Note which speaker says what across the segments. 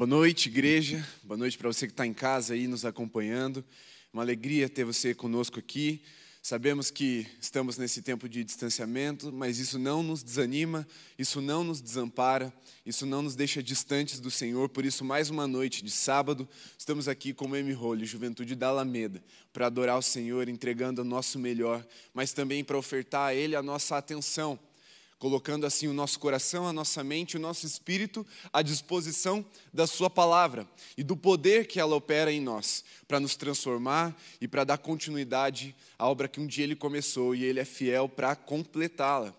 Speaker 1: Boa noite, igreja. Boa noite para você que está em casa aí nos acompanhando. Uma alegria ter você conosco aqui. Sabemos que estamos nesse tempo de distanciamento, mas isso não nos desanima, isso não nos desampara, isso não nos deixa distantes do Senhor. Por isso, mais uma noite de sábado, estamos aqui como M. Role, Juventude da Alameda, para adorar o Senhor, entregando o nosso melhor, mas também para ofertar a Ele a nossa atenção colocando assim o nosso coração, a nossa mente, o nosso espírito à disposição da Sua palavra e do poder que ela opera em nós, para nos transformar e para dar continuidade à obra que um dia Ele começou e Ele é fiel para completá-la.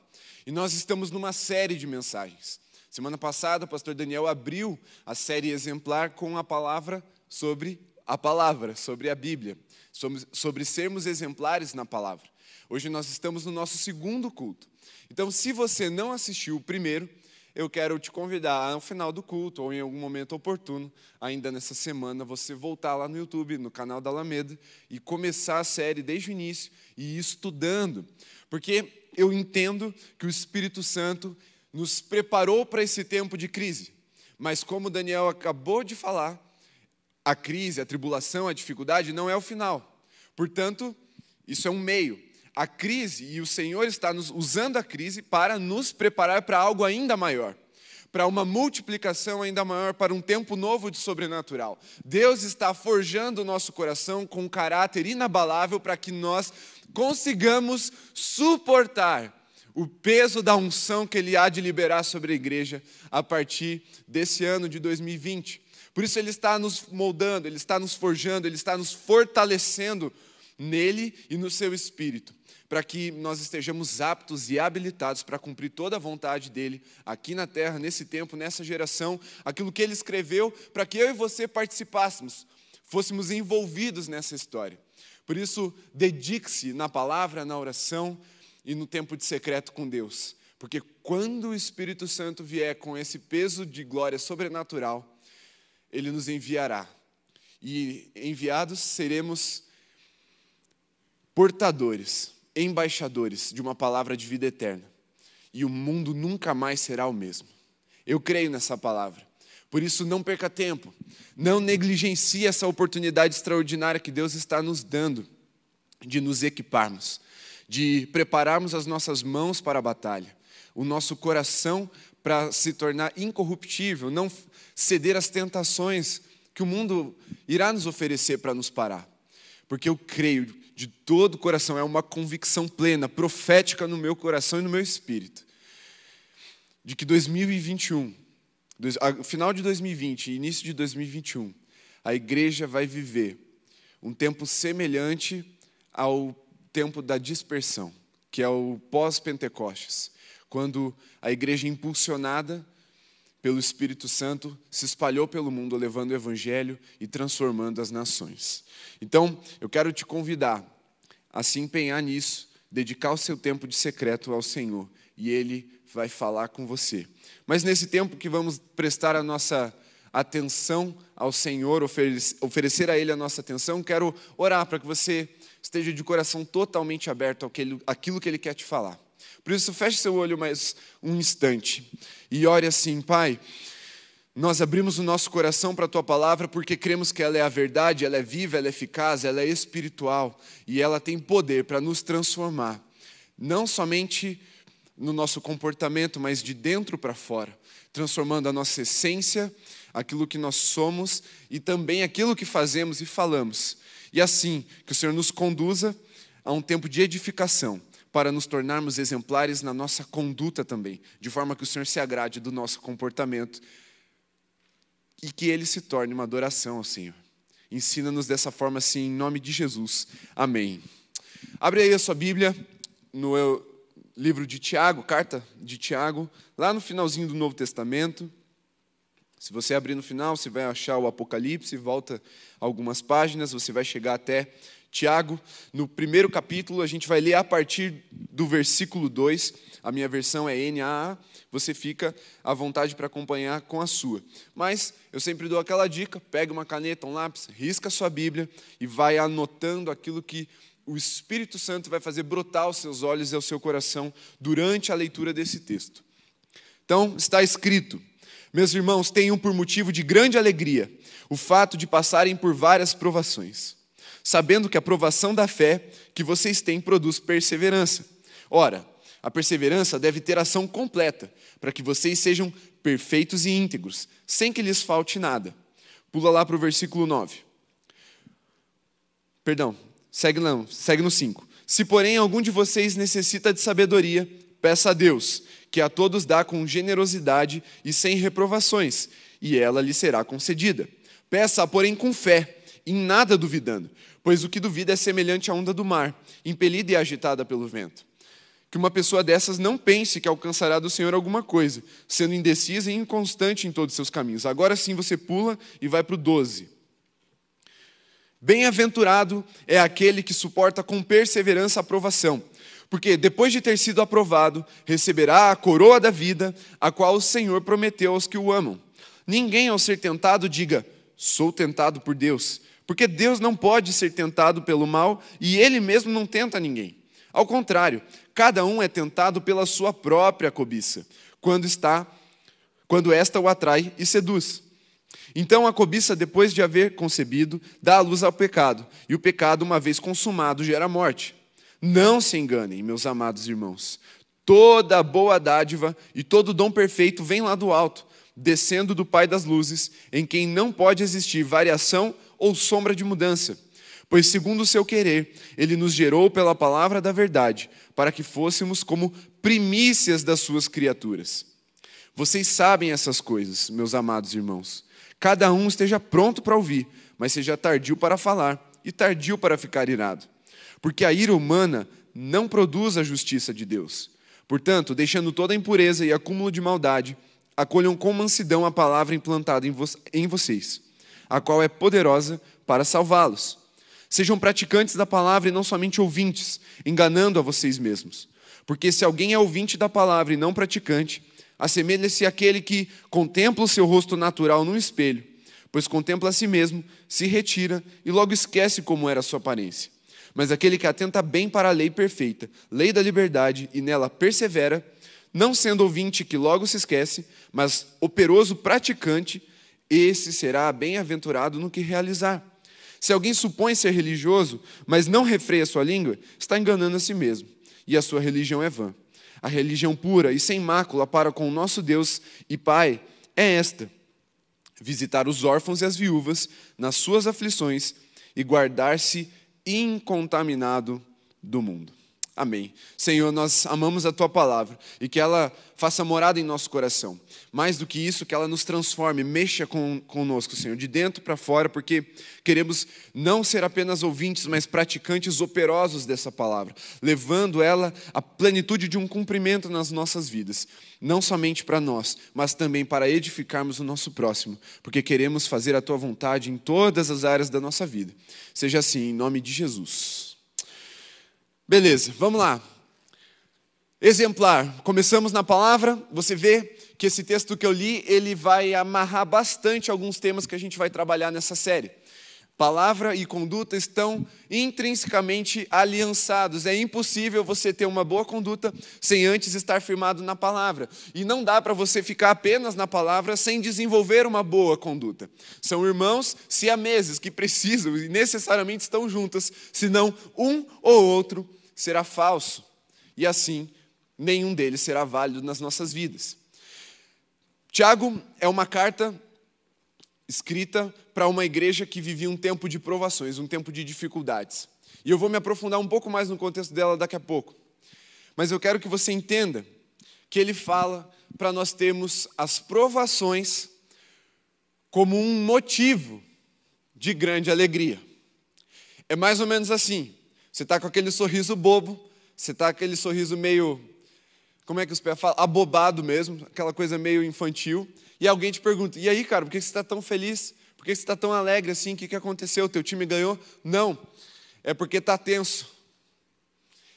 Speaker 1: E nós estamos numa série de mensagens. Semana passada, o pastor Daniel abriu a série exemplar com a palavra sobre a palavra, sobre a Bíblia, sobre, sobre sermos exemplares na palavra. Hoje nós estamos no nosso segundo culto. Então, se você não assistiu o primeiro, eu quero te convidar ao final do culto ou em algum momento oportuno, ainda nessa semana, você voltar lá no YouTube, no canal da Alameda, e começar a série desde o início e ir estudando. Porque eu entendo que o Espírito Santo nos preparou para esse tempo de crise. Mas como Daniel acabou de falar, a crise, a tribulação, a dificuldade não é o final. Portanto, isso é um meio a crise e o Senhor está nos, usando a crise para nos preparar para algo ainda maior, para uma multiplicação ainda maior, para um tempo novo de sobrenatural. Deus está forjando o nosso coração com um caráter inabalável para que nós consigamos suportar o peso da unção que Ele há de liberar sobre a igreja a partir desse ano de 2020. Por isso, Ele está nos moldando, Ele está nos forjando, Ele está nos fortalecendo nele e no seu espírito para que nós estejamos aptos e habilitados para cumprir toda a vontade dele aqui na terra, nesse tempo, nessa geração, aquilo que ele escreveu, para que eu e você participássemos, fôssemos envolvidos nessa história. Por isso, dedique-se na palavra, na oração e no tempo de secreto com Deus. Porque quando o Espírito Santo vier com esse peso de glória sobrenatural, ele nos enviará. E enviados seremos portadores embaixadores de uma palavra de vida eterna. E o mundo nunca mais será o mesmo. Eu creio nessa palavra. Por isso, não perca tempo. Não negligencie essa oportunidade extraordinária que Deus está nos dando de nos equiparmos, de prepararmos as nossas mãos para a batalha, o nosso coração para se tornar incorruptível, não ceder às tentações que o mundo irá nos oferecer para nos parar. Porque eu creio de todo o coração, é uma convicção plena, profética no meu coração e no meu espírito, de que 2021, final de 2020 e início de 2021, a igreja vai viver um tempo semelhante ao tempo da dispersão, que é o pós-Pentecostes, quando a igreja impulsionada pelo Espírito Santo se espalhou pelo mundo, levando o evangelho e transformando as nações. Então, eu quero te convidar a se empenhar nisso, dedicar o seu tempo de secreto ao Senhor, e Ele vai falar com você. Mas nesse tempo que vamos prestar a nossa atenção ao Senhor, oferecer a Ele a nossa atenção, quero orar para que você esteja de coração totalmente aberto àquilo que Ele quer te falar. Por isso, feche seu olho mais um instante e ore assim, Pai. Nós abrimos o nosso coração para a tua palavra porque cremos que ela é a verdade, ela é viva, ela é eficaz, ela é espiritual e ela tem poder para nos transformar, não somente no nosso comportamento, mas de dentro para fora, transformando a nossa essência, aquilo que nós somos e também aquilo que fazemos e falamos. E assim, que o Senhor nos conduza a um tempo de edificação, para nos tornarmos exemplares na nossa conduta também, de forma que o Senhor se agrade do nosso comportamento e que ele se torne uma adoração ao Senhor. Ensina-nos dessa forma, assim, em nome de Jesus. Amém. Abre aí a sua Bíblia no livro de Tiago, carta de Tiago, lá no finalzinho do Novo Testamento. Se você abrir no final, você vai achar o Apocalipse, volta algumas páginas, você vai chegar até Tiago. No primeiro capítulo, a gente vai ler a partir do versículo 2. A minha versão é NAA você fica à vontade para acompanhar com a sua. Mas eu sempre dou aquela dica: pega uma caneta, um lápis, risca a sua Bíblia e vai anotando aquilo que o Espírito Santo vai fazer brotar aos seus olhos e ao seu coração durante a leitura desse texto. Então, está escrito: Meus irmãos, tenham por motivo de grande alegria o fato de passarem por várias provações, sabendo que a provação da fé que vocês têm produz perseverança. Ora, a perseverança deve ter ação completa, para que vocês sejam perfeitos e íntegros, sem que lhes falte nada. Pula lá para o versículo 9. Perdão, segue, não, segue no 5. Se, porém, algum de vocês necessita de sabedoria, peça a Deus, que a todos dá com generosidade e sem reprovações, e ela lhe será concedida. Peça, porém, com fé, em nada duvidando, pois o que duvida é semelhante à onda do mar, impelida e agitada pelo vento. Que uma pessoa dessas não pense que alcançará do Senhor alguma coisa, sendo indecisa e inconstante em todos os seus caminhos. Agora sim você pula e vai para o 12. Bem-aventurado é aquele que suporta com perseverança a aprovação, porque depois de ter sido aprovado, receberá a coroa da vida, a qual o Senhor prometeu aos que o amam. Ninguém, ao ser tentado, diga: Sou tentado por Deus, porque Deus não pode ser tentado pelo mal e ele mesmo não tenta ninguém. Ao contrário, cada um é tentado pela sua própria cobiça, quando está quando esta o atrai e seduz. Então a cobiça, depois de haver concebido, dá a luz ao pecado, e o pecado, uma vez consumado, gera morte. Não se enganem, meus amados irmãos. Toda boa dádiva e todo dom perfeito vem lá do alto, descendo do Pai das luzes, em quem não pode existir variação ou sombra de mudança. Pois, segundo o seu querer, ele nos gerou pela palavra da verdade, para que fôssemos como primícias das suas criaturas. Vocês sabem essas coisas, meus amados irmãos. Cada um esteja pronto para ouvir, mas seja tardio para falar e tardio para ficar irado. Porque a ira humana não produz a justiça de Deus. Portanto, deixando toda impureza e acúmulo de maldade, acolham com mansidão a palavra implantada em, vo em vocês, a qual é poderosa para salvá-los. Sejam praticantes da palavra e não somente ouvintes, enganando a vocês mesmos. Porque se alguém é ouvinte da palavra e não praticante, assemelha-se àquele que contempla o seu rosto natural num espelho, pois contempla a si mesmo, se retira e logo esquece como era a sua aparência. Mas aquele que atenta bem para a lei perfeita, lei da liberdade, e nela persevera, não sendo ouvinte que logo se esquece, mas operoso praticante, esse será bem-aventurado no que realizar. Se alguém supõe ser religioso, mas não refreia sua língua, está enganando a si mesmo, e a sua religião é vã. A religião pura e sem mácula para com o nosso Deus e Pai é esta: visitar os órfãos e as viúvas nas suas aflições e guardar-se incontaminado do mundo. Amém. Senhor, nós amamos a tua palavra e que ela faça morada em nosso coração. Mais do que isso, que ela nos transforme, mexa com, conosco, Senhor, de dentro para fora, porque queremos não ser apenas ouvintes, mas praticantes operosos dessa palavra, levando ela à plenitude de um cumprimento nas nossas vidas, não somente para nós, mas também para edificarmos o nosso próximo, porque queremos fazer a tua vontade em todas as áreas da nossa vida. Seja assim, em nome de Jesus. Beleza, vamos lá. Exemplar. Começamos na palavra. Você vê que esse texto que eu li, ele vai amarrar bastante alguns temas que a gente vai trabalhar nessa série. Palavra e conduta estão intrinsecamente aliançados. É impossível você ter uma boa conduta sem antes estar firmado na palavra. E não dá para você ficar apenas na palavra sem desenvolver uma boa conduta. São irmãos siameses que precisam e necessariamente estão juntas, senão um ou outro será falso. E assim, nenhum deles será válido nas nossas vidas. Tiago é uma carta escrita para uma igreja que vivia um tempo de provações, um tempo de dificuldades. E eu vou me aprofundar um pouco mais no contexto dela daqui a pouco. Mas eu quero que você entenda que ele fala para nós termos as provações como um motivo de grande alegria. É mais ou menos assim. Você está com aquele sorriso bobo, você está com aquele sorriso meio, como é que os pés falam? Abobado mesmo, aquela coisa meio infantil. E alguém te pergunta: e aí, cara, por que você está tão feliz? Por que você está tão alegre assim? O que, que aconteceu? O teu time ganhou? Não, é porque está tenso.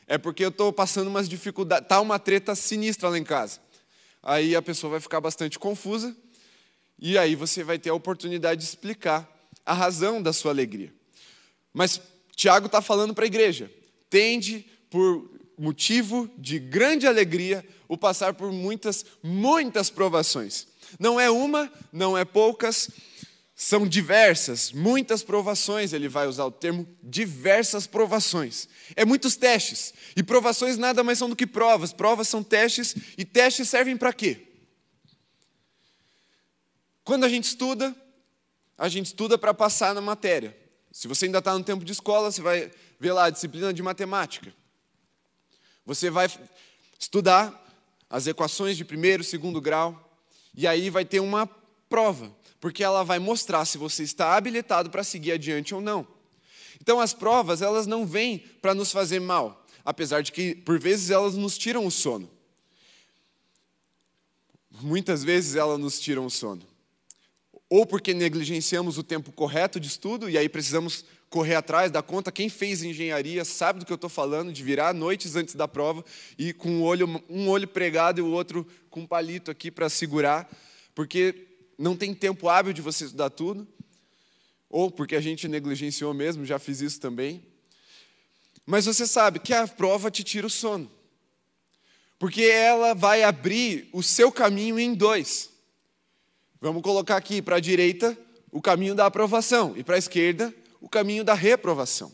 Speaker 1: É porque eu estou passando umas dificuldades. Está uma treta sinistra lá em casa. Aí a pessoa vai ficar bastante confusa. E aí você vai ter a oportunidade de explicar a razão da sua alegria. Mas Tiago está falando para a igreja: tende por motivo de grande alegria o passar por muitas, muitas provações. Não é uma, não é poucas, são diversas, muitas provações, ele vai usar o termo diversas provações. É muitos testes. E provações nada mais são do que provas. Provas são testes e testes servem para quê? Quando a gente estuda, a gente estuda para passar na matéria. Se você ainda está no tempo de escola, você vai ver lá a disciplina de matemática. Você vai estudar as equações de primeiro, segundo grau, e aí vai ter uma prova porque ela vai mostrar se você está habilitado para seguir adiante ou não. Então as provas, elas não vêm para nos fazer mal, apesar de que por vezes elas nos tiram o sono. Muitas vezes elas nos tiram o sono. Ou porque negligenciamos o tempo correto de estudo e aí precisamos correr atrás da conta. Quem fez engenharia sabe do que eu estou falando, de virar noites antes da prova e com um olho, um olho pregado e o outro com um palito aqui para segurar, porque não tem tempo hábil de você estudar tudo, ou porque a gente negligenciou mesmo, já fiz isso também. Mas você sabe que a prova te tira o sono, porque ela vai abrir o seu caminho em dois. Vamos colocar aqui para a direita o caminho da aprovação e para a esquerda o caminho da reprovação.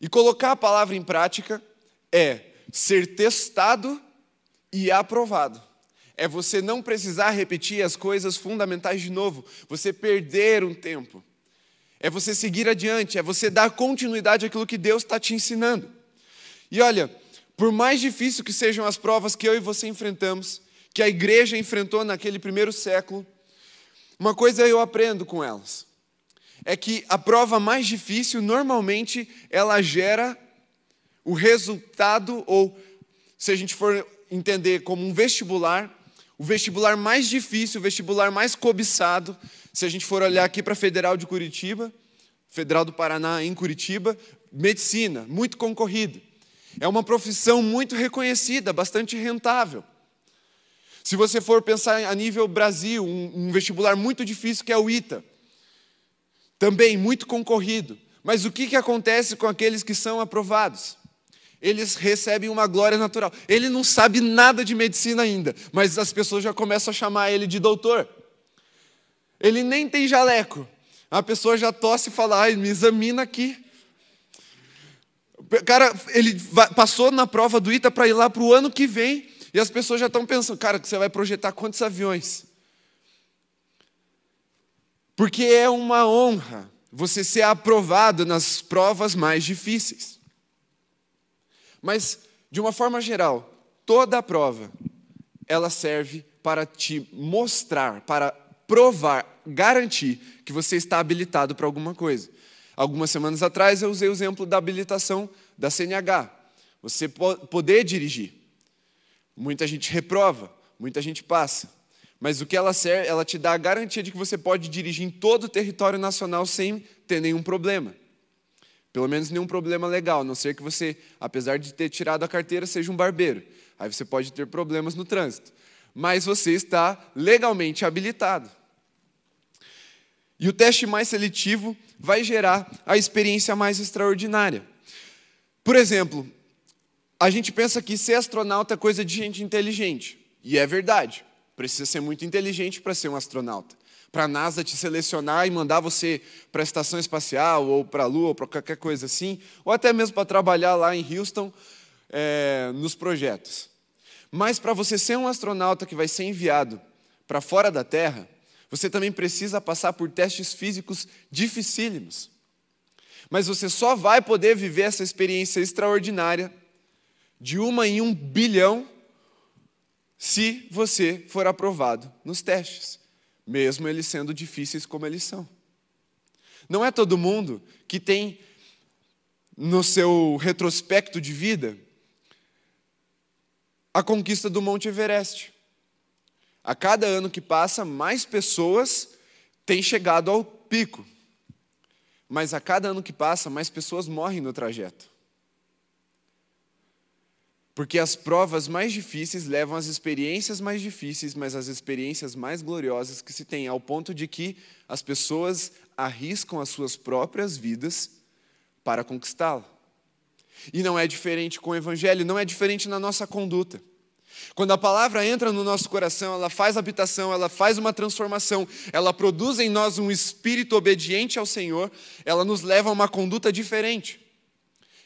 Speaker 1: E colocar a palavra em prática é ser testado e aprovado é você não precisar repetir as coisas fundamentais de novo, você perder um tempo. É você seguir adiante, é você dar continuidade àquilo que Deus está te ensinando. E olha, por mais difícil que sejam as provas que eu e você enfrentamos, que a igreja enfrentou naquele primeiro século, uma coisa eu aprendo com elas. É que a prova mais difícil, normalmente, ela gera o resultado, ou se a gente for entender como um vestibular, o vestibular mais difícil, o vestibular mais cobiçado, se a gente for olhar aqui para a Federal de Curitiba, Federal do Paraná em Curitiba, medicina, muito concorrido. É uma profissão muito reconhecida, bastante rentável. Se você for pensar a nível Brasil, um, um vestibular muito difícil que é o ITA, também muito concorrido. Mas o que, que acontece com aqueles que são aprovados? eles recebem uma glória natural. Ele não sabe nada de medicina ainda, mas as pessoas já começam a chamar ele de doutor. Ele nem tem jaleco. A pessoa já tosse e fala: ai, me examina aqui. Cara, ele passou na prova do ITA para ir lá para o ano que vem, e as pessoas já estão pensando: cara, você vai projetar quantos aviões? Porque é uma honra você ser aprovado nas provas mais difíceis. Mas, de uma forma geral, toda a prova, ela serve para te mostrar, para provar, garantir que você está habilitado para alguma coisa. Algumas semanas atrás eu usei o exemplo da habilitação da CNH. Você poder dirigir. Muita gente reprova, muita gente passa. Mas o que ela serve, ela te dá a garantia de que você pode dirigir em todo o território nacional sem ter nenhum problema. Pelo menos nenhum problema legal, a não ser que você, apesar de ter tirado a carteira, seja um barbeiro. Aí você pode ter problemas no trânsito. Mas você está legalmente habilitado. E o teste mais seletivo vai gerar a experiência mais extraordinária. Por exemplo, a gente pensa que ser astronauta é coisa de gente inteligente. E é verdade. Precisa ser muito inteligente para ser um astronauta para a NASA te selecionar e mandar você para a estação espacial, ou para a Lua, ou para qualquer coisa assim, ou até mesmo para trabalhar lá em Houston é, nos projetos. Mas para você ser um astronauta que vai ser enviado para fora da Terra, você também precisa passar por testes físicos dificílimos. Mas você só vai poder viver essa experiência extraordinária de uma em um bilhão se você for aprovado nos testes mesmo eles sendo difíceis como eles são. Não é todo mundo que tem no seu retrospecto de vida a conquista do Monte Everest. A cada ano que passa, mais pessoas têm chegado ao pico. Mas a cada ano que passa, mais pessoas morrem no trajeto. Porque as provas mais difíceis levam às experiências mais difíceis, mas às experiências mais gloriosas que se tem, ao ponto de que as pessoas arriscam as suas próprias vidas para conquistá-la. E não é diferente com o Evangelho, não é diferente na nossa conduta. Quando a palavra entra no nosso coração, ela faz habitação, ela faz uma transformação, ela produz em nós um espírito obediente ao Senhor, ela nos leva a uma conduta diferente.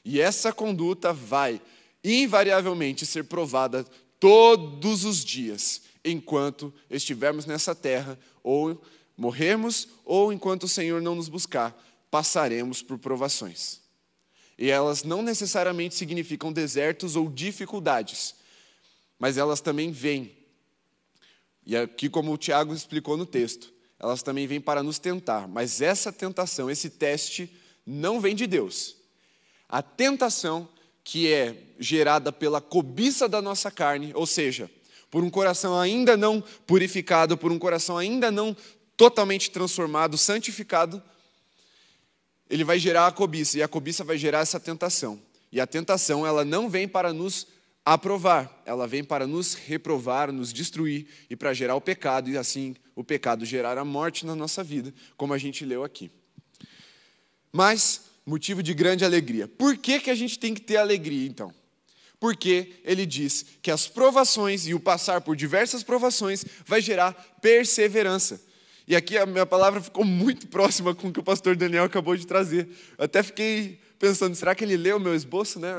Speaker 1: E essa conduta vai, invariavelmente, ser provada todos os dias, enquanto estivermos nessa terra, ou morrermos, ou enquanto o Senhor não nos buscar, passaremos por provações. E elas não necessariamente significam desertos ou dificuldades mas elas também vêm. E aqui, como o Tiago explicou no texto, elas também vêm para nos tentar, mas essa tentação, esse teste, não vem de Deus. A tentação que é gerada pela cobiça da nossa carne, ou seja, por um coração ainda não purificado, por um coração ainda não totalmente transformado, santificado, ele vai gerar a cobiça, e a cobiça vai gerar essa tentação. E a tentação, ela não vem para nos aprovar, ela vem para nos reprovar, nos destruir e para gerar o pecado, e assim o pecado gerar a morte na nossa vida, como a gente leu aqui. Mas, motivo de grande alegria. Por que, que a gente tem que ter alegria, então? Porque ele diz que as provações e o passar por diversas provações vai gerar perseverança. E aqui a minha palavra ficou muito próxima com o que o pastor Daniel acabou de trazer. Eu até fiquei pensando, será que ele leu o meu esboço, né?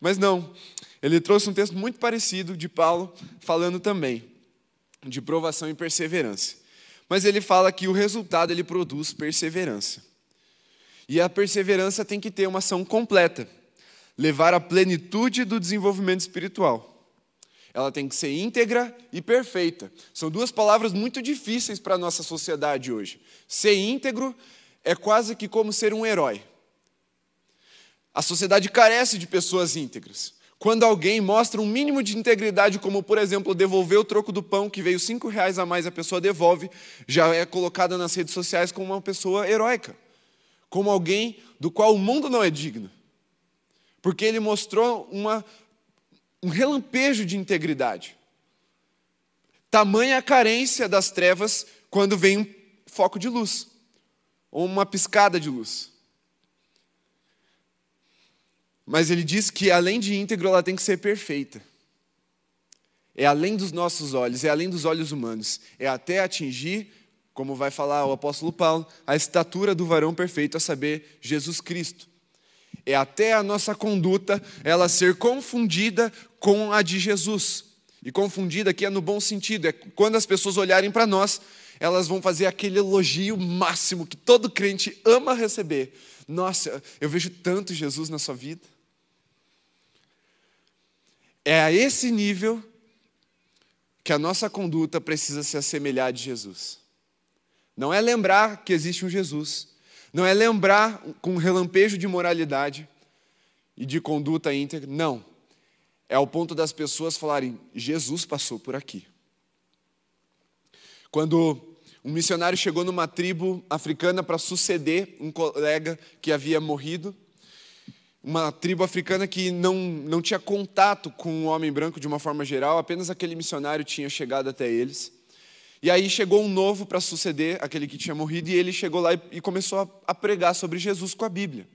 Speaker 1: Mas não. Ele trouxe um texto muito parecido de Paulo, falando também de provação e perseverança. Mas ele fala que o resultado ele produz perseverança. E a perseverança tem que ter uma ação completa, levar à plenitude do desenvolvimento espiritual. Ela tem que ser íntegra e perfeita. São duas palavras muito difíceis para a nossa sociedade hoje. Ser íntegro é quase que como ser um herói. A sociedade carece de pessoas íntegras. Quando alguém mostra um mínimo de integridade, como por exemplo devolver o troco do pão, que veio cinco reais a mais, a pessoa devolve, já é colocada nas redes sociais como uma pessoa heróica, como alguém do qual o mundo não é digno, porque ele mostrou uma, um relampejo de integridade. Tamanha a carência das trevas quando vem um foco de luz, ou uma piscada de luz. Mas ele diz que além de íntegro, ela tem que ser perfeita. É além dos nossos olhos, é além dos olhos humanos. É até atingir, como vai falar o apóstolo Paulo, a estatura do varão perfeito, a saber, Jesus Cristo. É até a nossa conduta ela ser confundida com a de Jesus. E confundida aqui é no bom sentido, é quando as pessoas olharem para nós, elas vão fazer aquele elogio máximo que todo crente ama receber. Nossa, eu vejo tanto Jesus na sua vida. É a esse nível que a nossa conduta precisa se assemelhar de Jesus. Não é lembrar que existe um Jesus, não é lembrar com um relampejo de moralidade e de conduta íntegra, não. É ao ponto das pessoas falarem: Jesus passou por aqui. Quando um missionário chegou numa tribo africana para suceder um colega que havia morrido, uma tribo africana que não, não tinha contato com o homem branco de uma forma geral, apenas aquele missionário tinha chegado até eles. E aí chegou um novo para suceder aquele que tinha morrido, e ele chegou lá e começou a, pregar sobre Jesus com a Bíblia.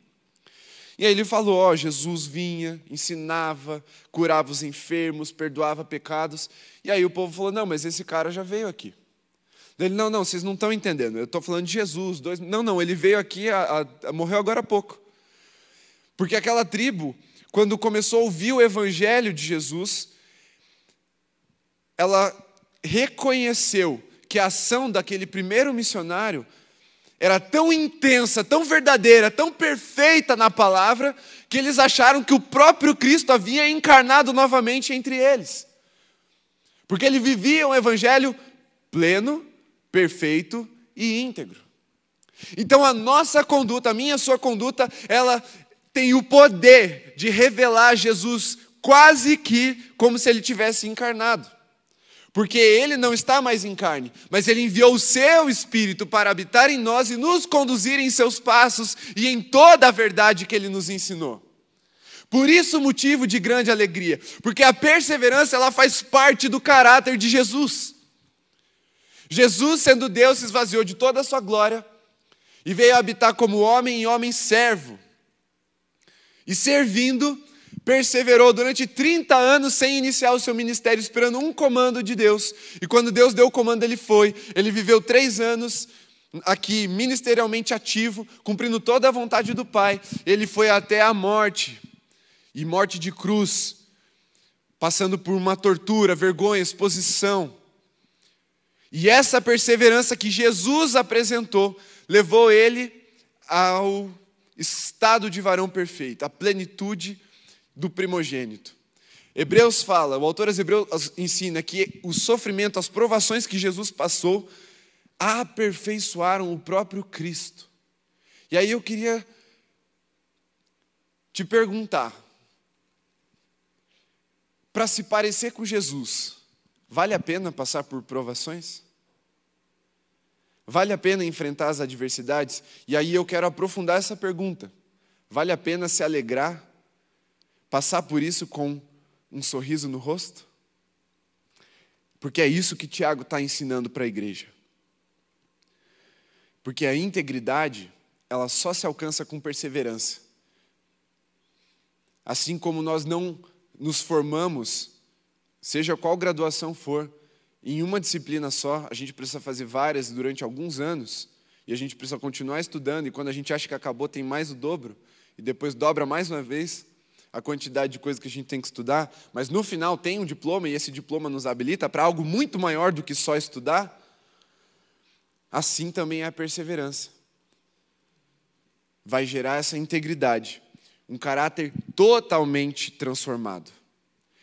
Speaker 1: E aí ele falou: Ó, Jesus vinha, ensinava, curava os enfermos, perdoava pecados. E aí o povo falou: Não, mas esse cara já veio aqui. Ele: Não, não, vocês não estão entendendo. Eu estou falando de Jesus. Dois... Não, não, ele veio aqui, a, a, morreu agora há pouco. Porque aquela tribo, quando começou a ouvir o evangelho de Jesus, ela reconheceu que a ação daquele primeiro missionário era tão intensa, tão verdadeira, tão perfeita na palavra, que eles acharam que o próprio Cristo havia encarnado novamente entre eles. Porque ele vivia um evangelho pleno, perfeito e íntegro. Então a nossa conduta, a minha a sua conduta, ela tem o poder de revelar Jesus quase que como se ele tivesse encarnado. Porque ele não está mais em carne, mas ele enviou o seu espírito para habitar em nós e nos conduzir em seus passos e em toda a verdade que ele nos ensinou. Por isso motivo de grande alegria, porque a perseverança ela faz parte do caráter de Jesus. Jesus, sendo Deus, se esvaziou de toda a sua glória e veio habitar como homem e homem servo e servindo perseverou durante 30 anos sem iniciar o seu ministério, esperando um comando de Deus. E quando Deus deu o comando, ele foi. Ele viveu três anos aqui, ministerialmente ativo, cumprindo toda a vontade do Pai. Ele foi até a morte e morte de cruz, passando por uma tortura, vergonha, exposição. E essa perseverança que Jesus apresentou levou ele ao estado de varão perfeito, à plenitude do primogênito. Hebreus fala, o autor aos Hebreus ensina que o sofrimento, as provações que Jesus passou, aperfeiçoaram o próprio Cristo. E aí eu queria te perguntar, para se parecer com Jesus, vale a pena passar por provações? Vale a pena enfrentar as adversidades? E aí eu quero aprofundar essa pergunta. Vale a pena se alegrar passar por isso com um sorriso no rosto? Porque é isso que Tiago está ensinando para a igreja. Porque a integridade, ela só se alcança com perseverança. Assim como nós não nos formamos, seja qual graduação for, em uma disciplina só, a gente precisa fazer várias durante alguns anos, e a gente precisa continuar estudando, e quando a gente acha que acabou, tem mais o dobro, e depois dobra mais uma vez a quantidade de coisas que a gente tem que estudar, mas no final tem um diploma e esse diploma nos habilita para algo muito maior do que só estudar, assim também é a perseverança. Vai gerar essa integridade, um caráter totalmente transformado.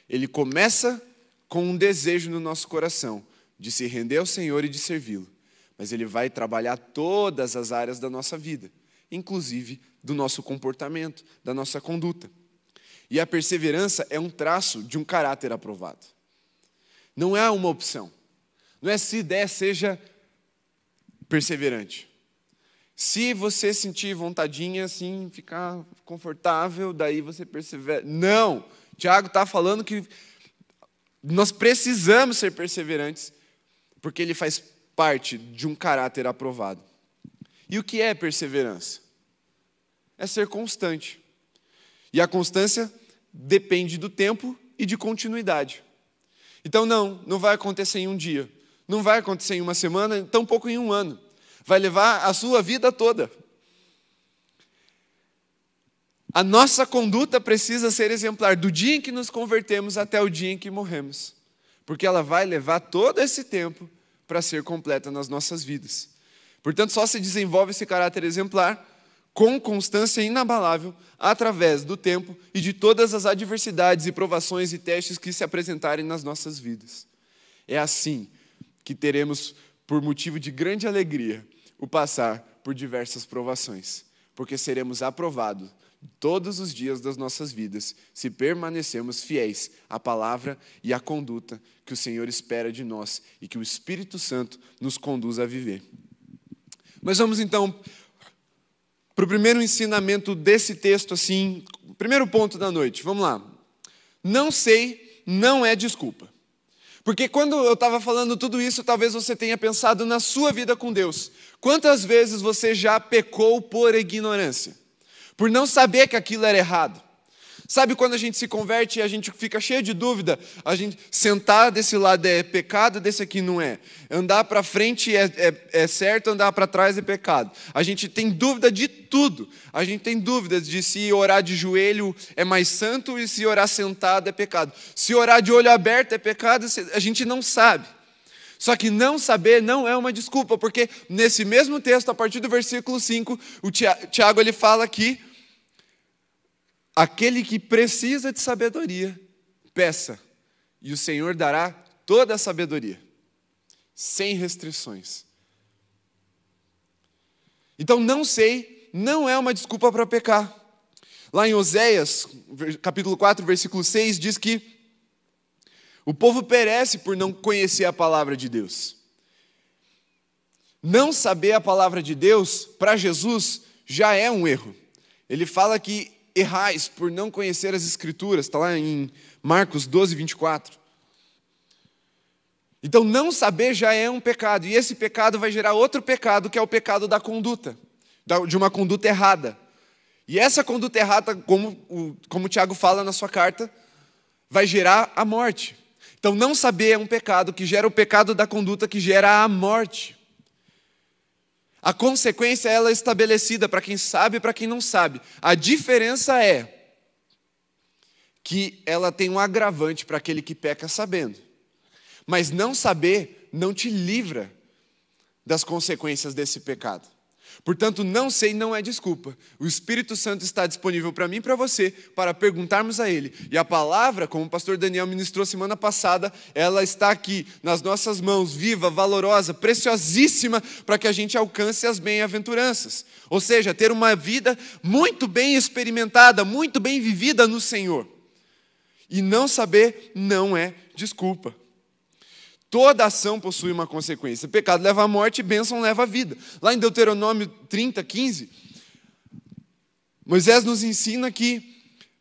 Speaker 1: Ele começa com um desejo no nosso coração de se render ao Senhor e de servi-lo, mas ele vai trabalhar todas as áreas da nossa vida, inclusive do nosso comportamento, da nossa conduta. E a perseverança é um traço de um caráter aprovado. Não é uma opção. Não é se der, seja perseverante. Se você sentir vontadinha assim, ficar confortável, daí você persevera. Não! Tiago está falando que nós precisamos ser perseverantes, porque ele faz parte de um caráter aprovado. E o que é perseverança? É ser constante. E a constância depende do tempo e de continuidade. Então, não, não vai acontecer em um dia, não vai acontecer em uma semana, tampouco em um ano. Vai levar a sua vida toda. A nossa conduta precisa ser exemplar do dia em que nos convertemos até o dia em que morremos, porque ela vai levar todo esse tempo para ser completa nas nossas vidas. Portanto, só se desenvolve esse caráter exemplar com constância inabalável, através do tempo e de todas as adversidades e provações e testes que se apresentarem nas nossas vidas. É assim que teremos, por motivo de grande alegria, o passar por diversas provações, porque seremos aprovados todos os dias das nossas vidas, se permanecermos fiéis à palavra e à conduta que o Senhor espera de nós e que o Espírito Santo nos conduz a viver. Mas vamos então para o primeiro ensinamento desse texto, assim, primeiro ponto da noite. Vamos lá. Não sei, não é desculpa. Porque quando eu estava falando tudo isso, talvez você tenha pensado na sua vida com Deus. Quantas vezes você já pecou por ignorância? Por não saber que aquilo era errado? Sabe quando a gente se converte e a gente fica cheio de dúvida? A gente sentar desse lado é pecado, desse aqui não é. Andar para frente é, é, é, certo, andar para trás é pecado. A gente tem dúvida de tudo. A gente tem dúvidas de se orar de joelho é mais santo e se orar sentado é pecado. Se orar de olho aberto é pecado, a gente não sabe. Só que não saber não é uma desculpa, porque nesse mesmo texto, a partir do versículo 5, o Tiago ele fala que Aquele que precisa de sabedoria, peça, e o Senhor dará toda a sabedoria, sem restrições. Então, não sei, não é uma desculpa para pecar. Lá em Oséias, capítulo 4, versículo 6, diz que o povo perece por não conhecer a palavra de Deus. Não saber a palavra de Deus, para Jesus, já é um erro. Ele fala que errais por não conhecer as Escrituras, está lá em Marcos 12, 24. Então, não saber já é um pecado, e esse pecado vai gerar outro pecado, que é o pecado da conduta, de uma conduta errada. E essa conduta errada, como o, como o Tiago fala na sua carta, vai gerar a morte. Então, não saber é um pecado que gera o pecado da conduta que gera a morte. A consequência ela é estabelecida para quem sabe e para quem não sabe. A diferença é que ela tem um agravante para aquele que peca sabendo. Mas não saber não te livra das consequências desse pecado. Portanto, não sei não é desculpa. O Espírito Santo está disponível para mim e para você para perguntarmos a Ele. E a palavra, como o pastor Daniel ministrou semana passada, ela está aqui nas nossas mãos, viva, valorosa, preciosíssima, para que a gente alcance as bem-aventuranças. Ou seja, ter uma vida muito bem experimentada, muito bem vivida no Senhor. E não saber não é desculpa. Toda ação possui uma consequência. Pecado leva à morte, bênção leva à vida. Lá em Deuteronômio 30, 15, Moisés nos ensina que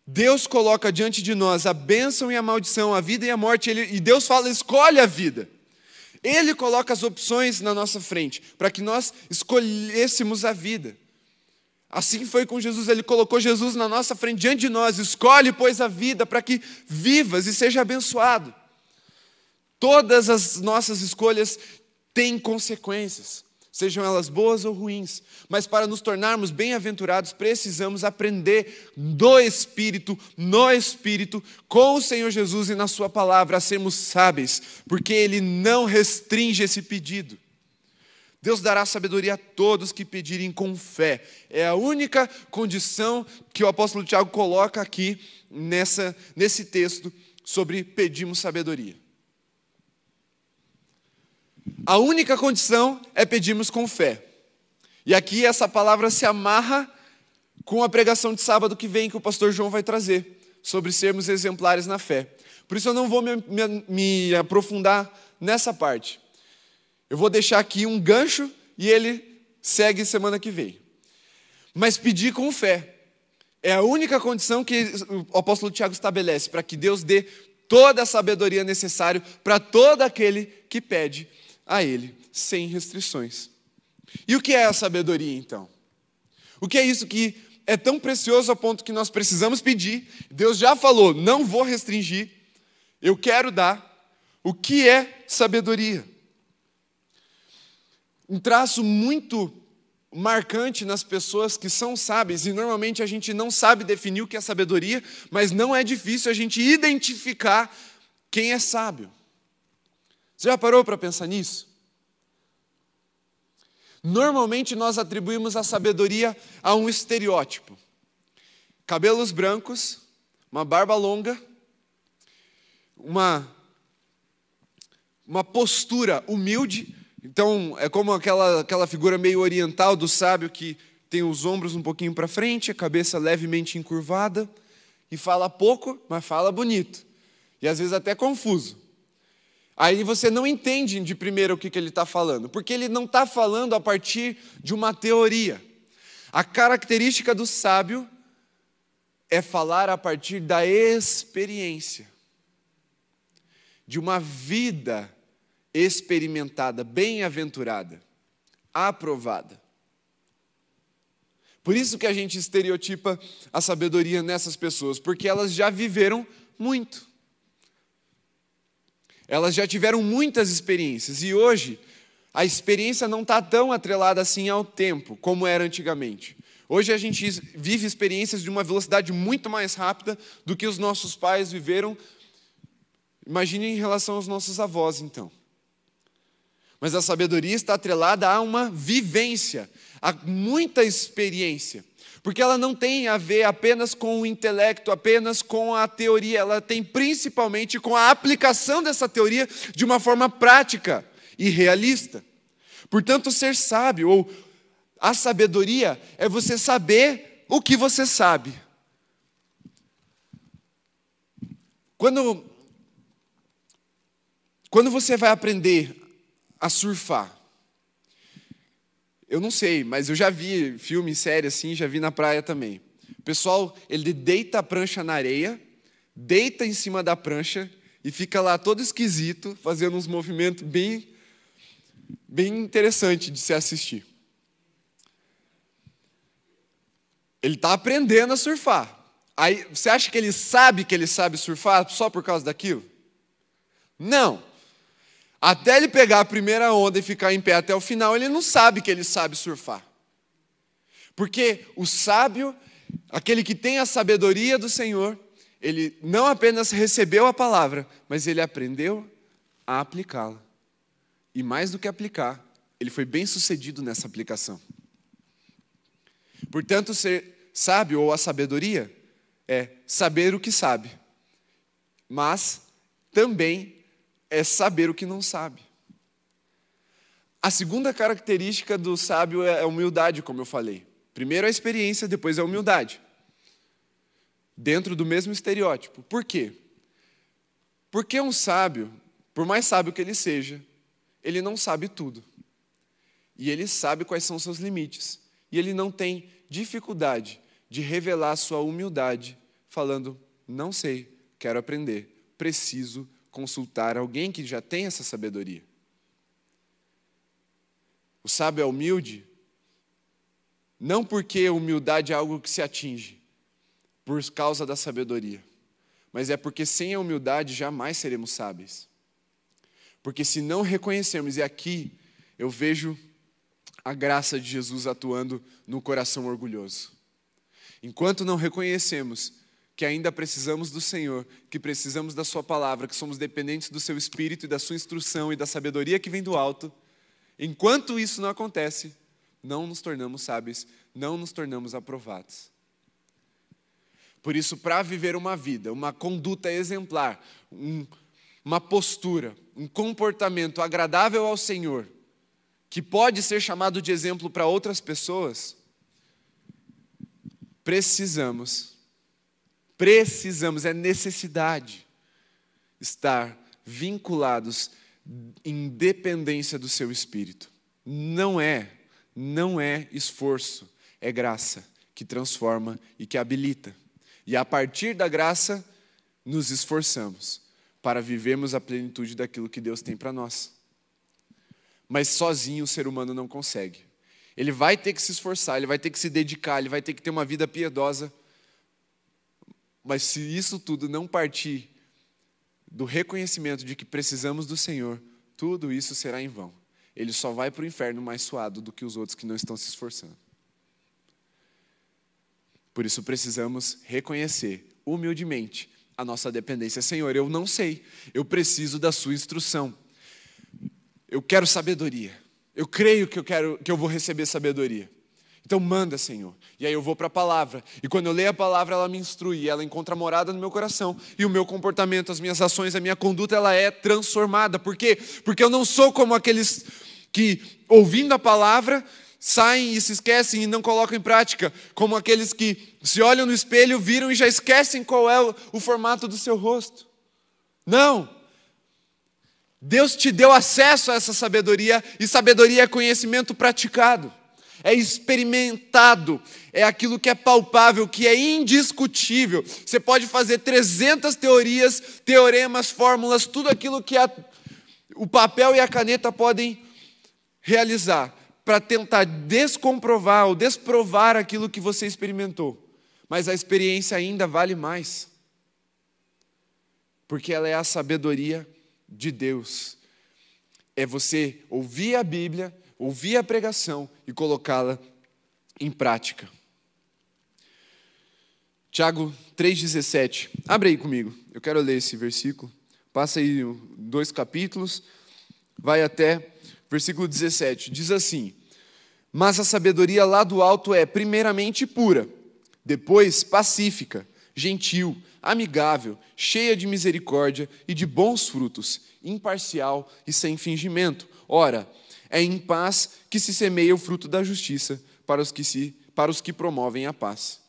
Speaker 1: Deus coloca diante de nós a bênção e a maldição, a vida e a morte, ele, e Deus fala: escolhe a vida. Ele coloca as opções na nossa frente, para que nós escolhêssemos a vida. Assim foi com Jesus, ele colocou Jesus na nossa frente, diante de nós, escolhe, pois, a vida, para que vivas e seja abençoado. Todas as nossas escolhas têm consequências, sejam elas boas ou ruins, mas para nos tornarmos bem-aventurados, precisamos aprender do Espírito, no Espírito, com o Senhor Jesus e na Sua palavra, a sermos sábeis, porque Ele não restringe esse pedido. Deus dará sabedoria a todos que pedirem com fé. É a única condição que o apóstolo Tiago coloca aqui nessa, nesse texto sobre pedimos sabedoria. A única condição é pedirmos com fé. E aqui essa palavra se amarra com a pregação de sábado que vem, que o pastor João vai trazer, sobre sermos exemplares na fé. Por isso eu não vou me, me, me aprofundar nessa parte. Eu vou deixar aqui um gancho e ele segue semana que vem. Mas pedir com fé é a única condição que o apóstolo Tiago estabelece para que Deus dê toda a sabedoria necessária para todo aquele que pede a Ele, sem restrições. E o que é a sabedoria, então? O que é isso que é tão precioso a ponto que nós precisamos pedir? Deus já falou: não vou restringir, eu quero dar. O que é sabedoria? Um traço muito marcante nas pessoas que são sábias, e normalmente a gente não sabe definir o que é sabedoria, mas não é difícil a gente identificar quem é sábio. Você já parou para pensar nisso? Normalmente nós atribuímos a sabedoria a um estereótipo: cabelos brancos, uma barba longa, uma, uma postura humilde. Então, é como aquela, aquela figura meio oriental do sábio que tem os ombros um pouquinho para frente, a cabeça levemente encurvada, e fala pouco, mas fala bonito. E às vezes até confuso. Aí você não entende de primeiro o que, que ele está falando, porque ele não está falando a partir de uma teoria. A característica do sábio é falar a partir da experiência, de uma vida experimentada, bem-aventurada, aprovada. Por isso que a gente estereotipa a sabedoria nessas pessoas, porque elas já viveram muito. Elas já tiveram muitas experiências e hoje a experiência não está tão atrelada assim ao tempo como era antigamente. Hoje a gente vive experiências de uma velocidade muito mais rápida do que os nossos pais viveram. Imagine em relação aos nossos avós, então. Mas a sabedoria está atrelada a uma vivência, a muita experiência. Porque ela não tem a ver apenas com o intelecto, apenas com a teoria, ela tem principalmente com a aplicação dessa teoria de uma forma prática e realista. Portanto, ser sábio, ou a sabedoria, é você saber o que você sabe. Quando, quando você vai aprender a surfar, eu não sei, mas eu já vi filme, série assim, já vi na praia também. O pessoal, ele deita a prancha na areia, deita em cima da prancha e fica lá todo esquisito, fazendo uns movimentos bem, bem interessante de se assistir. Ele está aprendendo a surfar. Aí, você acha que ele sabe que ele sabe surfar só por causa daquilo? Não. Até ele pegar a primeira onda e ficar em pé até o final, ele não sabe que ele sabe surfar. Porque o sábio, aquele que tem a sabedoria do Senhor, ele não apenas recebeu a palavra, mas ele aprendeu a aplicá-la. E mais do que aplicar, ele foi bem sucedido nessa aplicação. Portanto, ser sábio ou a sabedoria é saber o que sabe, mas também é saber o que não sabe. A segunda característica do sábio é a humildade, como eu falei. Primeiro a experiência, depois a humildade. Dentro do mesmo estereótipo. Por quê? Porque um sábio, por mais sábio que ele seja, ele não sabe tudo. E ele sabe quais são seus limites. E ele não tem dificuldade de revelar sua humildade, falando: não sei, quero aprender, preciso consultar alguém que já tem essa sabedoria. O sábio é humilde, não porque humildade é algo que se atinge, por causa da sabedoria, mas é porque sem a humildade jamais seremos sábios. Porque se não reconhecermos, e aqui eu vejo a graça de Jesus atuando no coração orgulhoso. Enquanto não reconhecemos que ainda precisamos do Senhor, que precisamos da Sua palavra, que somos dependentes do Seu Espírito e da Sua instrução e da sabedoria que vem do alto, enquanto isso não acontece, não nos tornamos sábios, não nos tornamos aprovados. Por isso, para viver uma vida, uma conduta exemplar, um, uma postura, um comportamento agradável ao Senhor, que pode ser chamado de exemplo para outras pessoas, precisamos, precisamos, é necessidade estar vinculados em dependência do seu espírito. Não é, não é esforço, é graça que transforma e que habilita. E a partir da graça, nos esforçamos para vivermos a plenitude daquilo que Deus tem para nós. Mas sozinho o ser humano não consegue. Ele vai ter que se esforçar, ele vai ter que se dedicar, ele vai ter que ter uma vida piedosa. Mas se isso tudo não partir do reconhecimento de que precisamos do Senhor, tudo isso será em vão. Ele só vai para o inferno mais suado do que os outros que não estão se esforçando. Por isso precisamos reconhecer humildemente a nossa dependência. Senhor, eu não sei, eu preciso da Sua instrução. Eu quero sabedoria. Eu creio que eu quero que eu vou receber sabedoria. Então manda, Senhor. E aí eu vou para a palavra. E quando eu leio a palavra, ela me instrui, ela encontra morada no meu coração. E o meu comportamento, as minhas ações, a minha conduta, ela é transformada. Por quê? Porque eu não sou como aqueles que, ouvindo a palavra, saem e se esquecem e não colocam em prática, como aqueles que se olham no espelho, viram e já esquecem qual é o formato do seu rosto. Não! Deus te deu acesso a essa sabedoria, e sabedoria é conhecimento praticado, é experimentado, é aquilo que é palpável, que é indiscutível. Você pode fazer 300 teorias, teoremas, fórmulas, tudo aquilo que a, o papel e a caneta podem realizar para tentar descomprovar ou desprovar aquilo que você experimentou. Mas a experiência ainda vale mais, porque ela é a sabedoria de Deus é você ouvir a Bíblia, ouvir a pregação e colocá-la em prática. Tiago 3,17. Abre aí comigo, eu quero ler esse versículo. Passa aí dois capítulos, vai até versículo 17. Diz assim: Mas a sabedoria lá do alto é, primeiramente, pura, depois pacífica, gentil amigável, cheia de misericórdia e de bons frutos, imparcial e sem fingimento. Ora, é em paz que se semeia o fruto da justiça para os que, se, para os que promovem a paz.